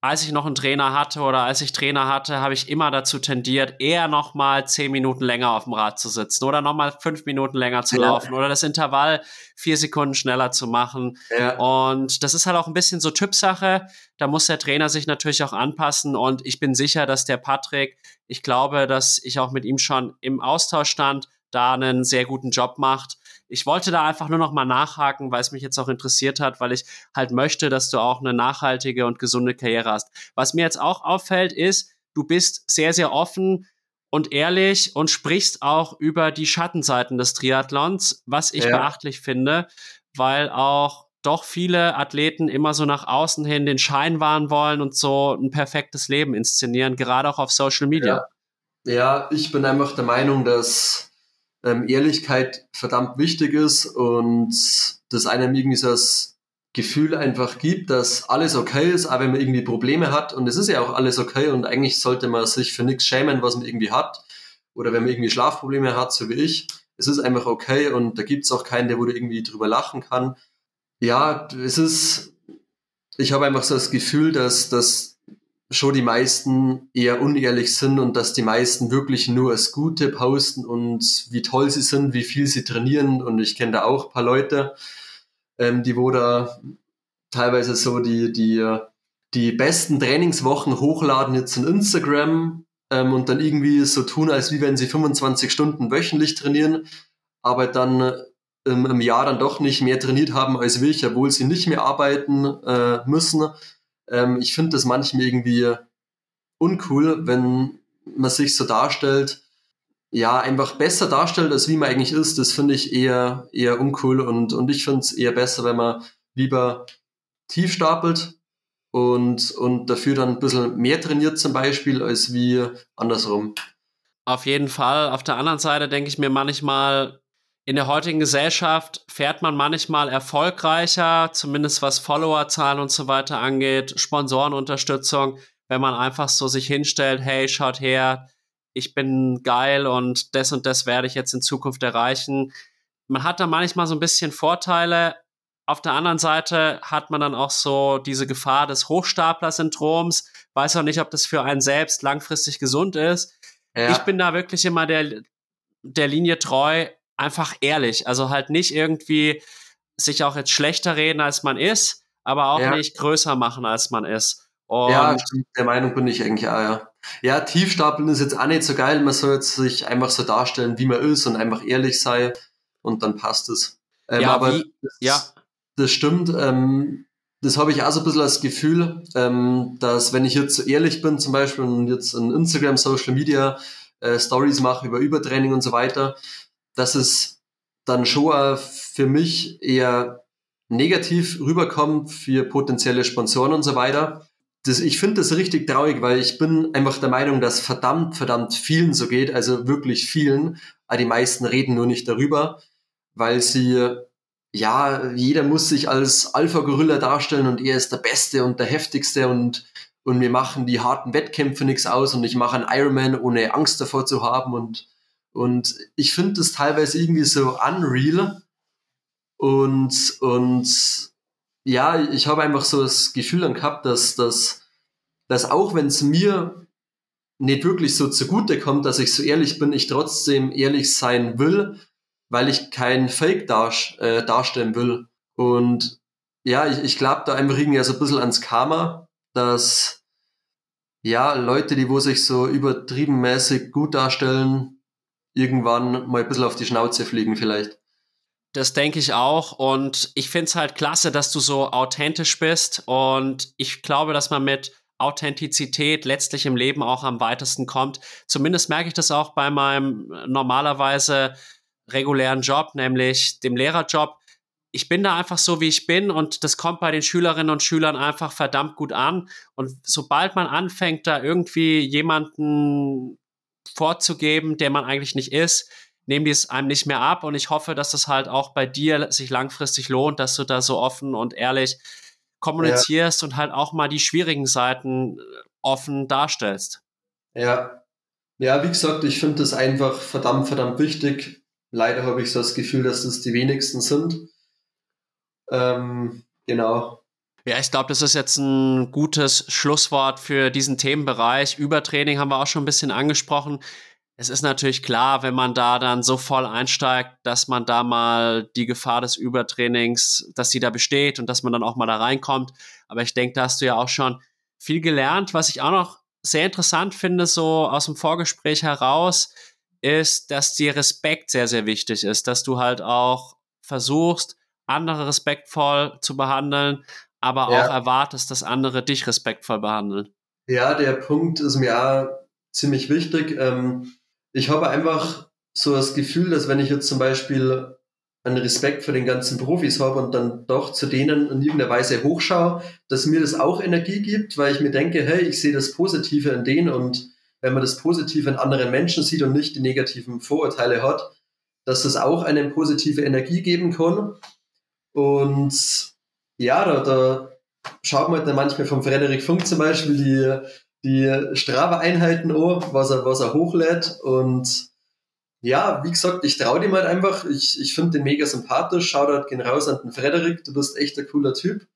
als ich noch einen Trainer hatte oder als ich Trainer hatte, habe ich immer dazu tendiert, eher noch mal zehn Minuten länger auf dem Rad zu sitzen oder noch mal fünf Minuten länger zu ja. laufen oder das Intervall vier Sekunden schneller zu machen. Ja. Und das ist halt auch ein bisschen so Typsache. Da muss der Trainer sich natürlich auch anpassen. Und ich bin sicher, dass der Patrick, ich glaube, dass ich auch mit ihm schon im Austausch stand, da einen sehr guten Job macht ich wollte da einfach nur noch mal nachhaken, weil es mich jetzt auch interessiert hat, weil ich halt möchte, dass du auch eine nachhaltige und gesunde Karriere hast. Was mir jetzt auch auffällt, ist, du bist sehr, sehr offen und ehrlich und sprichst auch über die Schattenseiten des Triathlons, was ich ja. beachtlich finde, weil auch doch viele Athleten immer so nach außen hin den Schein wahren wollen und so ein perfektes Leben inszenieren, gerade auch auf Social Media. Ja, ja ich bin einfach der Meinung, dass ähm, Ehrlichkeit verdammt wichtig ist und das einem irgendwie so das Gefühl einfach gibt, dass alles okay ist, auch wenn man irgendwie Probleme hat. Und es ist ja auch alles okay und eigentlich sollte man sich für nichts schämen, was man irgendwie hat. Oder wenn man irgendwie Schlafprobleme hat, so wie ich. Es ist einfach okay und da gibt es auch keinen, der wo du irgendwie drüber lachen kann. Ja, es ist, ich habe einfach so das Gefühl, dass, dass schon die meisten eher unehrlich sind und dass die meisten wirklich nur das Gute posten und wie toll sie sind, wie viel sie trainieren. Und ich kenne da auch ein paar Leute, ähm, die wo da teilweise so die, die, die besten Trainingswochen hochladen jetzt in Instagram ähm, und dann irgendwie so tun, als wie wenn sie 25 Stunden wöchentlich trainieren, aber dann ähm, im Jahr dann doch nicht mehr trainiert haben als wir, obwohl sie nicht mehr arbeiten äh, müssen ähm, ich finde das manchmal irgendwie uncool, wenn man sich so darstellt, ja, einfach besser darstellt, als wie man eigentlich ist. Das finde ich eher, eher uncool und, und ich finde es eher besser, wenn man lieber tief stapelt und, und dafür dann ein bisschen mehr trainiert zum Beispiel, als wie andersrum. Auf jeden Fall. Auf der anderen Seite denke ich mir manchmal, in der heutigen Gesellschaft fährt man manchmal erfolgreicher, zumindest was Followerzahlen und so weiter angeht, Sponsorenunterstützung, wenn man einfach so sich hinstellt, hey, schaut her, ich bin geil und das und das werde ich jetzt in Zukunft erreichen. Man hat da manchmal so ein bisschen Vorteile. Auf der anderen Seite hat man dann auch so diese Gefahr des Hochstapler-Syndroms. Weiß auch nicht, ob das für einen selbst langfristig gesund ist. ja. ich bin da wirklich immer der, der Linie treu, einfach ehrlich. Also halt nicht irgendwie sich auch jetzt schlechter reden, als man ist, aber auch ja. nicht größer machen, als man ist. Und ja, der Meinung bin ich eigentlich auch, ja. Ja, Tiefstapeln ist jetzt auch nicht so geil. Man soll jetzt sich einfach so darstellen, wie man ist und einfach ehrlich sein und dann passt es. Ähm, ja, aber wie, das, ja. das stimmt. Ähm, das habe ich auch so ein bisschen als Gefühl, ähm, dass wenn ich jetzt so ehrlich bin, zum Beispiel und jetzt in Instagram, Social Media äh, Stories mache über Übertraining und so weiter, dass es dann schon für mich eher negativ rüberkommt für potenzielle Sponsoren und so weiter. Das, ich finde das richtig traurig, weil ich bin einfach der Meinung, dass verdammt, verdammt vielen so geht, also wirklich vielen, aber die meisten reden nur nicht darüber, weil sie ja, jeder muss sich als Alpha-Gorilla darstellen und er ist der Beste und der Heftigste und, und wir machen die harten Wettkämpfe nichts aus und ich mache einen Ironman, ohne Angst davor zu haben und, und ich finde das teilweise irgendwie so unreal und, und ja, ich habe einfach so das Gefühl dann gehabt, dass, dass, dass auch wenn es mir nicht wirklich so zugute kommt, dass ich so ehrlich bin, ich trotzdem ehrlich sein will weil ich kein Fake dar, äh, darstellen will. Und ja, ich, ich glaube da einfach irgendwie so ein bisschen ans Karma, dass ja, Leute, die wo sich so übertrieben mäßig gut darstellen, irgendwann mal ein bisschen auf die Schnauze fliegen vielleicht. Das denke ich auch. Und ich finde es halt klasse, dass du so authentisch bist. Und ich glaube, dass man mit Authentizität letztlich im Leben auch am weitesten kommt. Zumindest merke ich das auch bei meinem normalerweise regulären Job, nämlich dem Lehrerjob. Ich bin da einfach so, wie ich bin und das kommt bei den Schülerinnen und Schülern einfach verdammt gut an. Und sobald man anfängt, da irgendwie jemanden vorzugeben, der man eigentlich nicht ist, nehmen die es einem nicht mehr ab. Und ich hoffe, dass das halt auch bei dir sich langfristig lohnt, dass du da so offen und ehrlich kommunizierst ja. und halt auch mal die schwierigen Seiten offen darstellst. Ja. Ja, wie gesagt, ich finde das einfach verdammt, verdammt wichtig, Leider habe ich so das Gefühl, dass das die wenigsten sind. Ähm, genau. Ja, ich glaube, das ist jetzt ein gutes Schlusswort für diesen Themenbereich. Übertraining haben wir auch schon ein bisschen angesprochen. Es ist natürlich klar, wenn man da dann so voll einsteigt, dass man da mal die Gefahr des Übertrainings, dass sie da besteht und dass man dann auch mal da reinkommt. Aber ich denke, da hast du ja auch schon viel gelernt. Was ich auch noch sehr interessant finde, so aus dem Vorgespräch heraus, ist, dass dir Respekt sehr, sehr wichtig ist, dass du halt auch versuchst, andere respektvoll zu behandeln, aber ja. auch erwartest, dass andere dich respektvoll behandeln. Ja, der Punkt ist mir auch ziemlich wichtig. Ähm, ich habe einfach so das Gefühl, dass wenn ich jetzt zum Beispiel einen Respekt für den ganzen Profis habe und dann doch zu denen in irgendeiner Weise hochschaue, dass mir das auch Energie gibt, weil ich mir denke, hey, ich sehe das Positive in denen und wenn man das Positive in anderen Menschen sieht und nicht die negativen Vorurteile hat, dass das auch eine positive Energie geben kann. Und ja, da, da schaut man dann manchmal von Frederik Funk zum Beispiel die, die Strava-Einheiten an, was er, was er hochlädt. Und ja, wie gesagt, ich traue dem halt einfach. Ich, ich finde den mega sympathisch. Shoutout gehen raus an den Frederik. Du bist echt ein cooler Typ.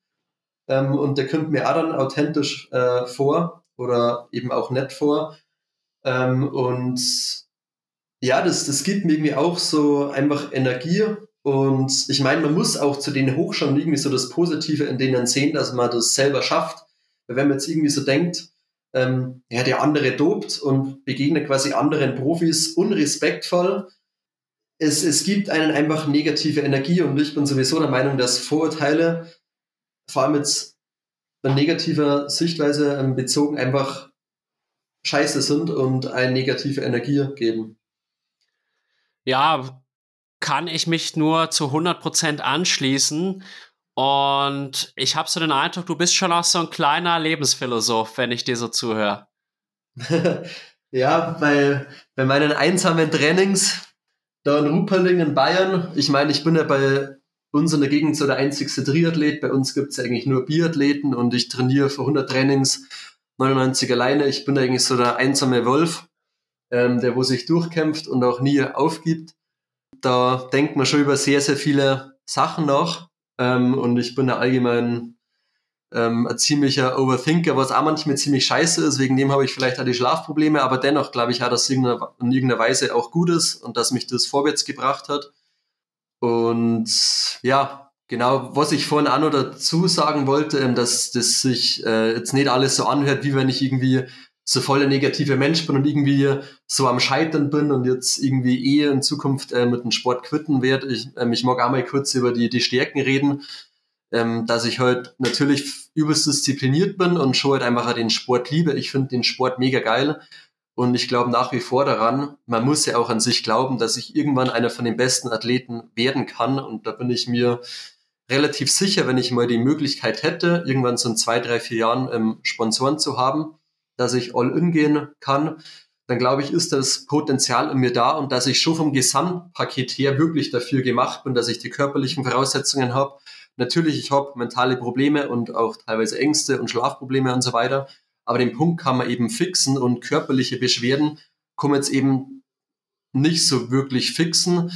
Ähm, und der kommt mir auch dann authentisch äh, vor oder eben auch nett vor. Ähm, und ja, das, das gibt mir irgendwie auch so einfach Energie. Und ich meine, man muss auch zu denen hochschauen, irgendwie so das Positive in denen sehen, dass man das selber schafft. Wenn man jetzt irgendwie so denkt, ähm, ja, der andere dopt und begegnet quasi anderen Profis unrespektvoll, es, es gibt einen einfach negative Energie und ich bin sowieso der Meinung, dass Vorurteile, vor allem jetzt von negativer Sichtweise ähm, bezogen, einfach scheiße sind und eine negative Energie geben. Ja, kann ich mich nur zu 100% anschließen. Und ich habe so den Eindruck, du bist schon auch so ein kleiner Lebensphilosoph, wenn ich dir so zuhöre. ja, bei, bei meinen einsamen Trainings da in Ruperling in Bayern, ich meine, ich bin ja bei uns in der Gegend so der einzigste Triathlet. Bei uns gibt es eigentlich nur Biathleten und ich trainiere für 100 Trainings 99 alleine. Ich bin eigentlich so der einsame Wolf, ähm, der wo sich durchkämpft und auch nie aufgibt. Da denkt man schon über sehr, sehr viele Sachen nach. Ähm, und ich bin da allgemein ähm, ein ziemlicher Overthinker, was auch manchmal ziemlich scheiße ist. Wegen dem habe ich vielleicht auch die Schlafprobleme, aber dennoch glaube ich auch, dass es in irgendeiner Weise auch gut ist und dass mich das vorwärts gebracht hat. Und ja, genau, was ich vorhin auch noch dazu sagen wollte, ähm, dass das sich äh, jetzt nicht alles so anhört, wie wenn ich irgendwie so voll der negative Mensch bin und irgendwie so am Scheitern bin und jetzt irgendwie eh in Zukunft äh, mit dem Sport quitten werde. Ich, ähm, ich mag auch mal kurz über die, die Stärken reden ähm, dass ich halt natürlich übelst diszipliniert bin und schon halt einfach den Sport liebe. Ich finde den Sport mega geil. Und ich glaube nach wie vor daran, man muss ja auch an sich glauben, dass ich irgendwann einer von den besten Athleten werden kann. Und da bin ich mir relativ sicher, wenn ich mal die Möglichkeit hätte, irgendwann so in zwei, drei, vier Jahren ähm, Sponsoren zu haben, dass ich all in gehen kann, dann glaube ich, ist das Potenzial in mir da und dass ich schon vom Gesamtpaket her wirklich dafür gemacht bin, dass ich die körperlichen Voraussetzungen habe, Natürlich, ich habe mentale Probleme und auch teilweise Ängste und Schlafprobleme und so weiter. Aber den Punkt kann man eben fixen und körperliche Beschwerden kommen jetzt eben nicht so wirklich fixen.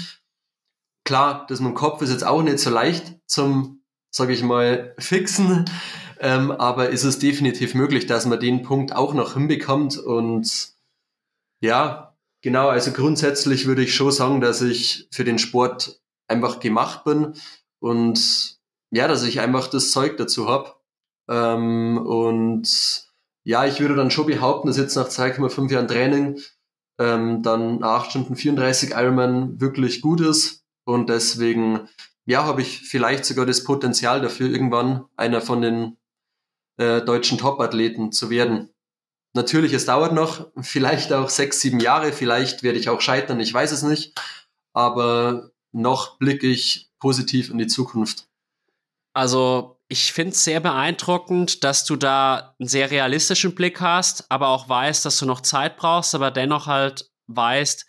Klar, das mit dem Kopf ist jetzt auch nicht so leicht zum, sage ich mal, fixen. Ähm, aber ist es definitiv möglich, dass man den Punkt auch noch hinbekommt. Und ja, genau, also grundsätzlich würde ich schon sagen, dass ich für den Sport einfach gemacht bin. Und ja, dass ich einfach das Zeug dazu habe. Ähm, und ja, ich würde dann schon behaupten, dass jetzt nach 2,5 Jahren Training ähm, dann 8 Stunden 34 Ironman wirklich gut ist. Und deswegen, ja, habe ich vielleicht sogar das Potenzial dafür, irgendwann einer von den äh, deutschen Top-Athleten zu werden. Natürlich, es dauert noch, vielleicht auch sechs, sieben Jahre, vielleicht werde ich auch scheitern, ich weiß es nicht. Aber noch blicke ich positiv in die Zukunft. Also ich finde es sehr beeindruckend, dass du da einen sehr realistischen Blick hast, aber auch weißt, dass du noch Zeit brauchst, aber dennoch halt weißt,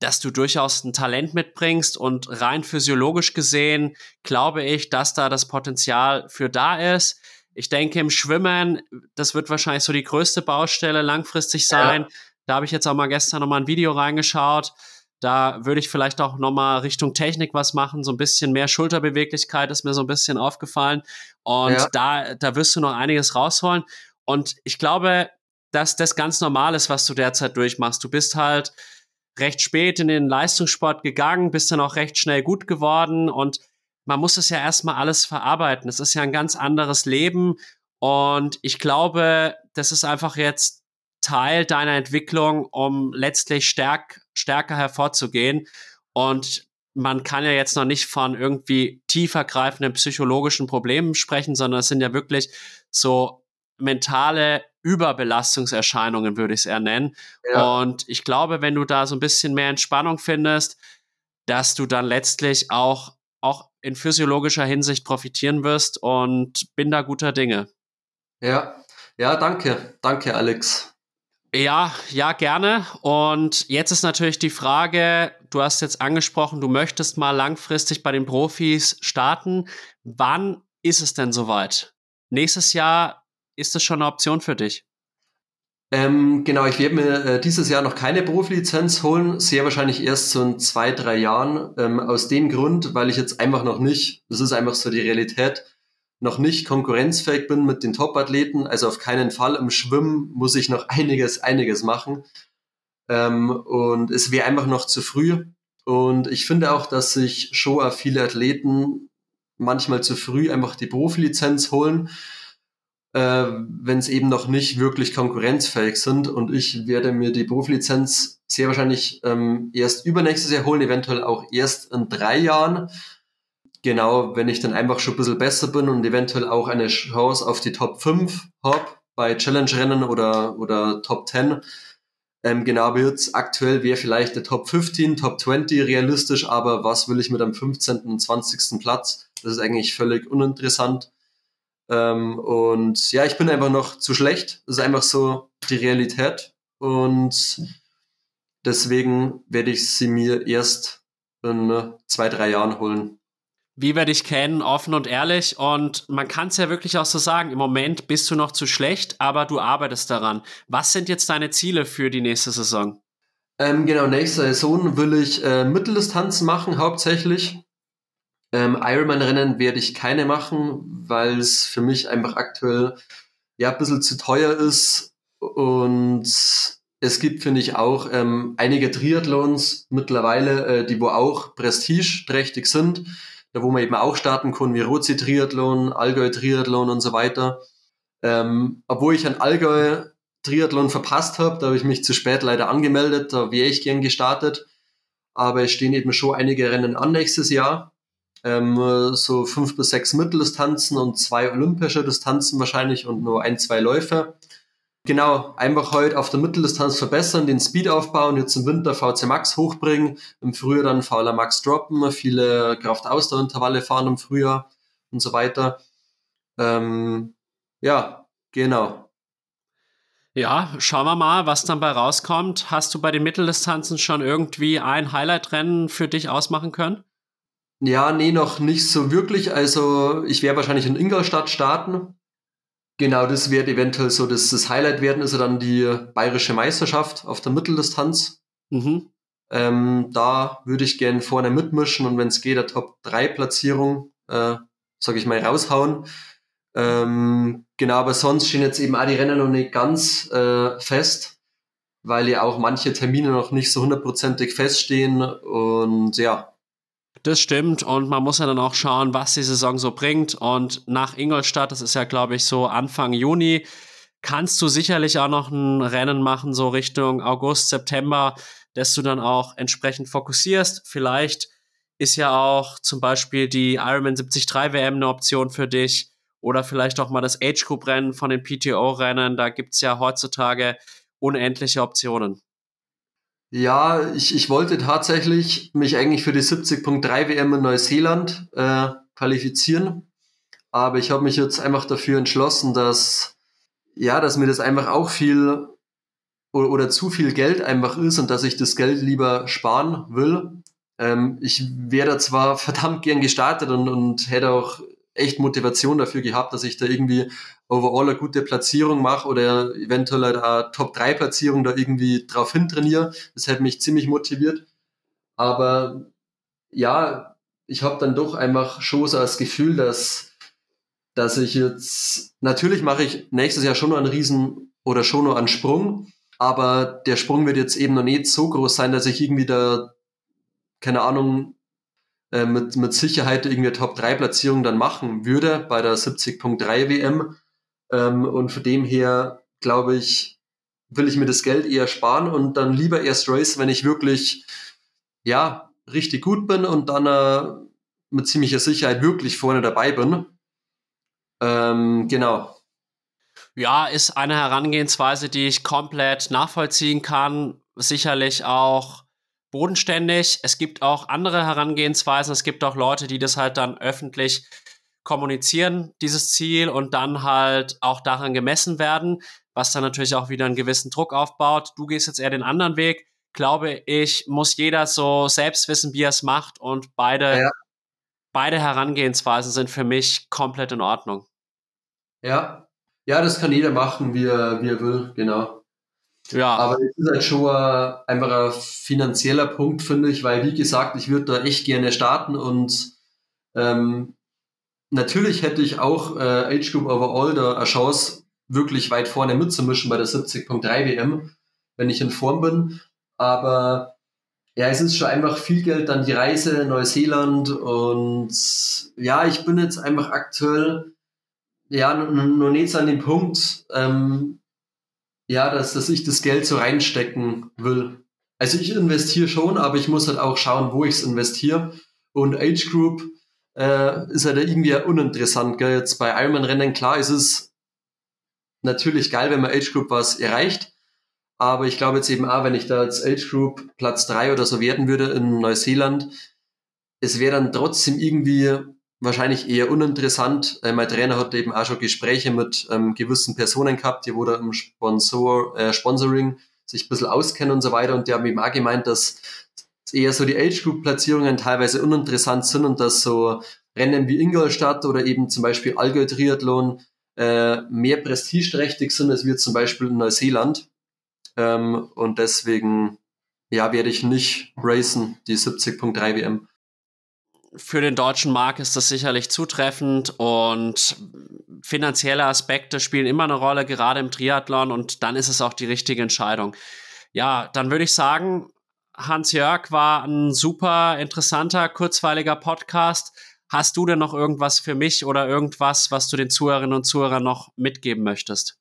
dass du durchaus ein Talent mitbringst und rein physiologisch gesehen glaube ich, dass da das Potenzial für da ist. Ich denke, im Schwimmen, das wird wahrscheinlich so die größte Baustelle langfristig sein. Ja. Da habe ich jetzt auch mal gestern noch mal ein Video reingeschaut. Da würde ich vielleicht auch nochmal Richtung Technik was machen. So ein bisschen mehr Schulterbeweglichkeit ist mir so ein bisschen aufgefallen. Und ja. da, da wirst du noch einiges rausholen. Und ich glaube, dass das ganz normal ist, was du derzeit durchmachst. Du bist halt recht spät in den Leistungssport gegangen, bist dann auch recht schnell gut geworden und man muss es ja erstmal alles verarbeiten. Es ist ja ein ganz anderes Leben und ich glaube, das ist einfach jetzt Teil deiner Entwicklung, um letztlich stärk, stärker hervorzugehen. Und man kann ja jetzt noch nicht von irgendwie tiefergreifenden psychologischen Problemen sprechen, sondern es sind ja wirklich so mentale Überbelastungserscheinungen, würde ich es eher nennen. Ja. Und ich glaube, wenn du da so ein bisschen mehr Entspannung findest, dass du dann letztlich auch, auch in physiologischer Hinsicht profitieren wirst und bin da guter Dinge. Ja, ja, danke. Danke, Alex. Ja, ja, gerne. Und jetzt ist natürlich die Frage, du hast jetzt angesprochen, du möchtest mal langfristig bei den Profis starten. Wann ist es denn soweit? Nächstes Jahr ist das schon eine Option für dich? Ähm, genau, ich werde mir äh, dieses Jahr noch keine Profilizenz holen, sehr wahrscheinlich erst so in zwei, drei Jahren. Ähm, aus dem Grund, weil ich jetzt einfach noch nicht, das ist einfach so die Realität, noch nicht konkurrenzfähig bin mit den Top-Athleten. Also auf keinen Fall im Schwimmen muss ich noch einiges, einiges machen. Ähm, und es wäre einfach noch zu früh. Und ich finde auch, dass sich schon viele Athleten manchmal zu früh einfach die Profilizenz holen, äh, wenn es eben noch nicht wirklich konkurrenzfähig sind. Und ich werde mir die Profilizenz sehr wahrscheinlich ähm, erst übernächstes Jahr holen, eventuell auch erst in drei Jahren genau, wenn ich dann einfach schon ein bisschen besser bin und eventuell auch eine Chance auf die Top 5 habe bei Challenge-Rennen oder, oder Top 10. Ähm, genau, jetzt aktuell wäre vielleicht der Top 15, Top 20 realistisch, aber was will ich mit einem 15. und 20. Platz? Das ist eigentlich völlig uninteressant. Ähm, und ja, ich bin einfach noch zu schlecht. Das ist einfach so die Realität. Und deswegen werde ich sie mir erst in äh, zwei, drei Jahren holen wie wir dich kennen, offen und ehrlich. Und man kann es ja wirklich auch so sagen, im Moment bist du noch zu schlecht, aber du arbeitest daran. Was sind jetzt deine Ziele für die nächste Saison? Ähm, genau, nächste Saison will ich äh, Mitteldistanz machen, hauptsächlich. Ähm, Ironman-Rennen werde ich keine machen, weil es für mich einfach aktuell ja ein bisschen zu teuer ist. Und es gibt, finde ich, auch ähm, einige Triathlons mittlerweile, äh, die wo auch prestigeträchtig sind, da wo man eben auch starten kann, wie Rozi Triathlon, Allgäu Triathlon und so weiter. Ähm, obwohl ich ein Allgäu Triathlon verpasst habe, da habe ich mich zu spät leider angemeldet, da wäre ich gern gestartet. Aber es stehen eben schon einige Rennen an nächstes Jahr. Ähm, so fünf bis sechs Mitteldistanzen und zwei olympische Distanzen wahrscheinlich und nur ein, zwei Läufe. Genau, einfach heute auf der Mitteldistanz verbessern, den Speed aufbauen, jetzt im Winter VC Max hochbringen, im Frühjahr dann VLA Max droppen, viele Kraftausdauerintervalle fahren im Frühjahr und so weiter. Ähm, ja, genau. Ja, schauen wir mal, was dann bei rauskommt. Hast du bei den Mitteldistanzen schon irgendwie ein Highlight-Rennen für dich ausmachen können? Ja, nee, noch nicht so wirklich. Also ich werde wahrscheinlich in Ingolstadt starten. Genau, das wird eventuell so das, das Highlight werden, ist ja dann die bayerische Meisterschaft auf der Mitteldistanz. Mhm. Ähm, da würde ich gern vorne mitmischen und wenn es geht, der Top 3 Platzierung, äh, sag ich mal, raushauen. Ähm, genau, aber sonst stehen jetzt eben auch die Rennen noch nicht ganz äh, fest, weil ja auch manche Termine noch nicht so hundertprozentig feststehen und ja, das stimmt und man muss ja dann auch schauen, was die Saison so bringt. Und nach Ingolstadt, das ist ja, glaube ich, so Anfang Juni, kannst du sicherlich auch noch ein Rennen machen, so Richtung August, September, dass du dann auch entsprechend fokussierst. Vielleicht ist ja auch zum Beispiel die Ironman 73 WM eine Option für dich oder vielleicht auch mal das Age Group Rennen von den PTO-Rennen. Da gibt's ja heutzutage unendliche Optionen. Ja, ich, ich wollte tatsächlich mich eigentlich für die 70.3 WM in Neuseeland äh, qualifizieren. Aber ich habe mich jetzt einfach dafür entschlossen, dass, ja, dass mir das einfach auch viel oder, oder zu viel Geld einfach ist und dass ich das Geld lieber sparen will. Ähm, ich wäre zwar verdammt gern gestartet und, und hätte auch echt Motivation dafür gehabt, dass ich da irgendwie overall eine gute Platzierung mache oder eventuell eine Top-3-Platzierung da irgendwie drauf hintrainiere. Das hätte mich ziemlich motiviert. Aber ja, ich habe dann doch einfach schon so das Gefühl, dass, dass ich jetzt, natürlich mache ich nächstes Jahr schon noch einen Riesen oder schon noch einen Sprung, aber der Sprung wird jetzt eben noch nicht so groß sein, dass ich irgendwie da, keine Ahnung, äh, mit, mit Sicherheit irgendwie Top-3-Platzierung dann machen würde bei der 70.3 WM. Ähm, und von dem her, glaube ich, will ich mir das Geld eher sparen und dann lieber erst Race, wenn ich wirklich, ja, richtig gut bin und dann äh, mit ziemlicher Sicherheit wirklich vorne dabei bin. Ähm, genau. Ja, ist eine Herangehensweise, die ich komplett nachvollziehen kann. Sicherlich auch bodenständig. Es gibt auch andere Herangehensweisen. Es gibt auch Leute, die das halt dann öffentlich kommunizieren, dieses Ziel, und dann halt auch daran gemessen werden, was dann natürlich auch wieder einen gewissen Druck aufbaut. Du gehst jetzt eher den anderen Weg. Glaube ich, muss jeder so selbst wissen, wie er es macht und beide, ja. beide Herangehensweisen sind für mich komplett in Ordnung. Ja, ja, das kann jeder machen, wie er, wie er will, genau. Ja. Aber es ist halt schon einfach ein finanzieller Punkt, finde ich, weil, wie gesagt, ich würde da echt gerne starten und ähm, natürlich hätte ich auch äh, Age Group Overall da eine Chance, wirklich weit vorne mitzumischen bei der 70.3 WM, wenn ich in Form bin. Aber ja, es ist schon einfach viel Geld, dann die Reise Neuseeland und ja, ich bin jetzt einfach aktuell ja noch nicht an dem Punkt, ähm, ja, dass, dass ich das Geld so reinstecken will. Also ich investiere schon, aber ich muss halt auch schauen, wo ich es investiere. Und Age Group äh, ist halt irgendwie uninteressant. Gell? Jetzt bei Ironman-Rennen, klar ist es natürlich geil, wenn man Age Group was erreicht. Aber ich glaube jetzt eben auch, wenn ich da als Age Group Platz drei oder so werden würde in Neuseeland, es wäre dann trotzdem irgendwie wahrscheinlich eher uninteressant. Äh, mein Trainer hat eben auch schon Gespräche mit ähm, gewissen Personen gehabt, die wo im Sponsor, äh, Sponsoring sich ein bisschen auskennen und so weiter. Und die haben eben auch gemeint, dass eher so die Age-Group-Platzierungen teilweise uninteressant sind und dass so Rennen wie Ingolstadt oder eben zum Beispiel Allgäu Triathlon äh, mehr prestigeträchtig sind als wir zum Beispiel in Neuseeland. Ähm, und deswegen ja, werde ich nicht racen, die 70.3 WM. für den deutschen Markt ist das sicherlich zutreffend und finanzielle Aspekte spielen immer eine Rolle, gerade im Triathlon und dann ist es auch die richtige Entscheidung. Ja, dann würde ich sagen, Hans-Jörg war ein super interessanter, kurzweiliger Podcast. Hast du denn noch irgendwas für mich oder irgendwas, was du den Zuhörerinnen und Zuhörern noch mitgeben möchtest?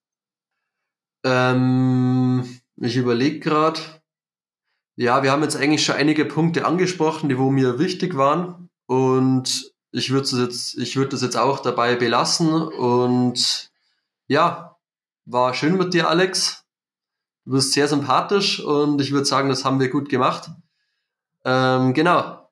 Ähm, ich überlege gerade. Ja, wir haben jetzt eigentlich schon einige Punkte angesprochen, die wo mir wichtig waren. Und ich würde das jetzt, das jetzt auch dabei belassen. Und ja, war schön mit dir, Alex. Du bist sehr sympathisch und ich würde sagen, das haben wir gut gemacht. Ähm, genau.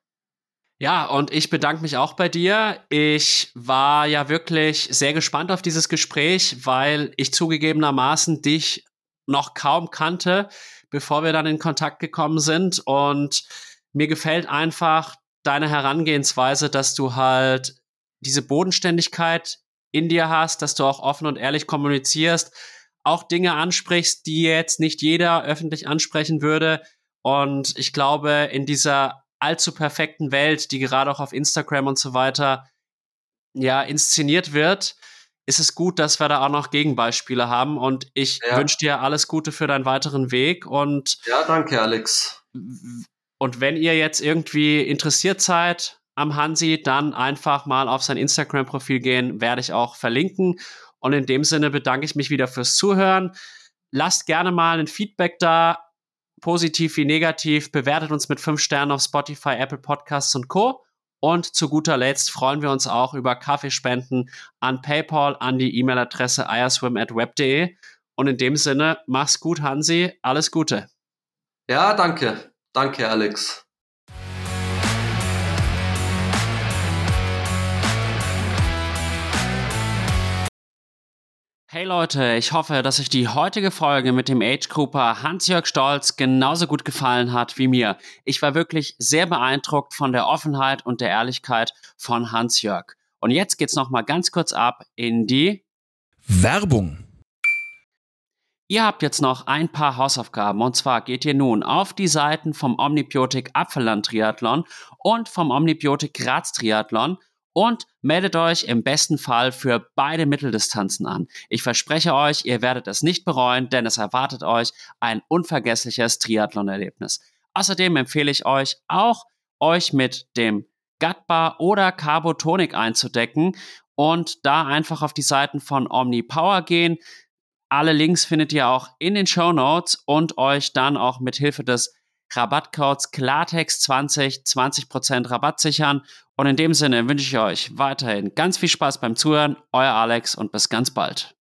Ja, und ich bedanke mich auch bei dir. Ich war ja wirklich sehr gespannt auf dieses Gespräch, weil ich zugegebenermaßen dich noch kaum kannte, bevor wir dann in Kontakt gekommen sind. Und mir gefällt einfach deine Herangehensweise, dass du halt diese Bodenständigkeit in dir hast, dass du auch offen und ehrlich kommunizierst, auch Dinge ansprichst, die jetzt nicht jeder öffentlich ansprechen würde. Und ich glaube, in dieser allzu perfekten Welt, die gerade auch auf Instagram und so weiter ja inszeniert wird, ist es gut, dass wir da auch noch Gegenbeispiele haben. Und ich ja. wünsche dir alles Gute für deinen weiteren Weg. Und ja, danke, Alex. Und wenn ihr jetzt irgendwie interessiert seid am Hansi, dann einfach mal auf sein Instagram-Profil gehen, werde ich auch verlinken. Und in dem Sinne bedanke ich mich wieder fürs Zuhören. Lasst gerne mal ein Feedback da, positiv wie negativ. Bewertet uns mit fünf Sternen auf Spotify, Apple Podcasts und Co. Und zu guter Letzt freuen wir uns auch über Kaffeespenden an PayPal an die E-Mail-Adresse iaswim.web.de. Und in dem Sinne, mach's gut, Hansi. Alles Gute. Ja, danke. Danke, Alex. Hey Leute, ich hoffe, dass euch die heutige Folge mit dem Age Grouper Hans-Jörg Stolz genauso gut gefallen hat wie mir. Ich war wirklich sehr beeindruckt von der Offenheit und der Ehrlichkeit von Hans-Jörg. Und jetzt geht's noch mal ganz kurz ab in die Werbung. Ihr habt jetzt noch ein paar Hausaufgaben und zwar geht ihr nun auf die Seiten vom Omnibiotik Apfelland Triathlon und vom Omnibiotik Graz Triathlon und meldet euch im besten Fall für beide Mitteldistanzen an. Ich verspreche euch, ihr werdet es nicht bereuen, denn es erwartet euch ein unvergessliches Triathlon-Erlebnis. Außerdem empfehle ich euch auch, euch mit dem Gutbar oder Carbotonic einzudecken und da einfach auf die Seiten von Omni Power gehen. Alle Links findet ihr auch in den Show Notes und euch dann auch mit Hilfe des Rabattcodes Klartext20 20% Rabatt sichern. Und in dem Sinne wünsche ich euch weiterhin ganz viel Spaß beim Zuhören. Euer Alex und bis ganz bald.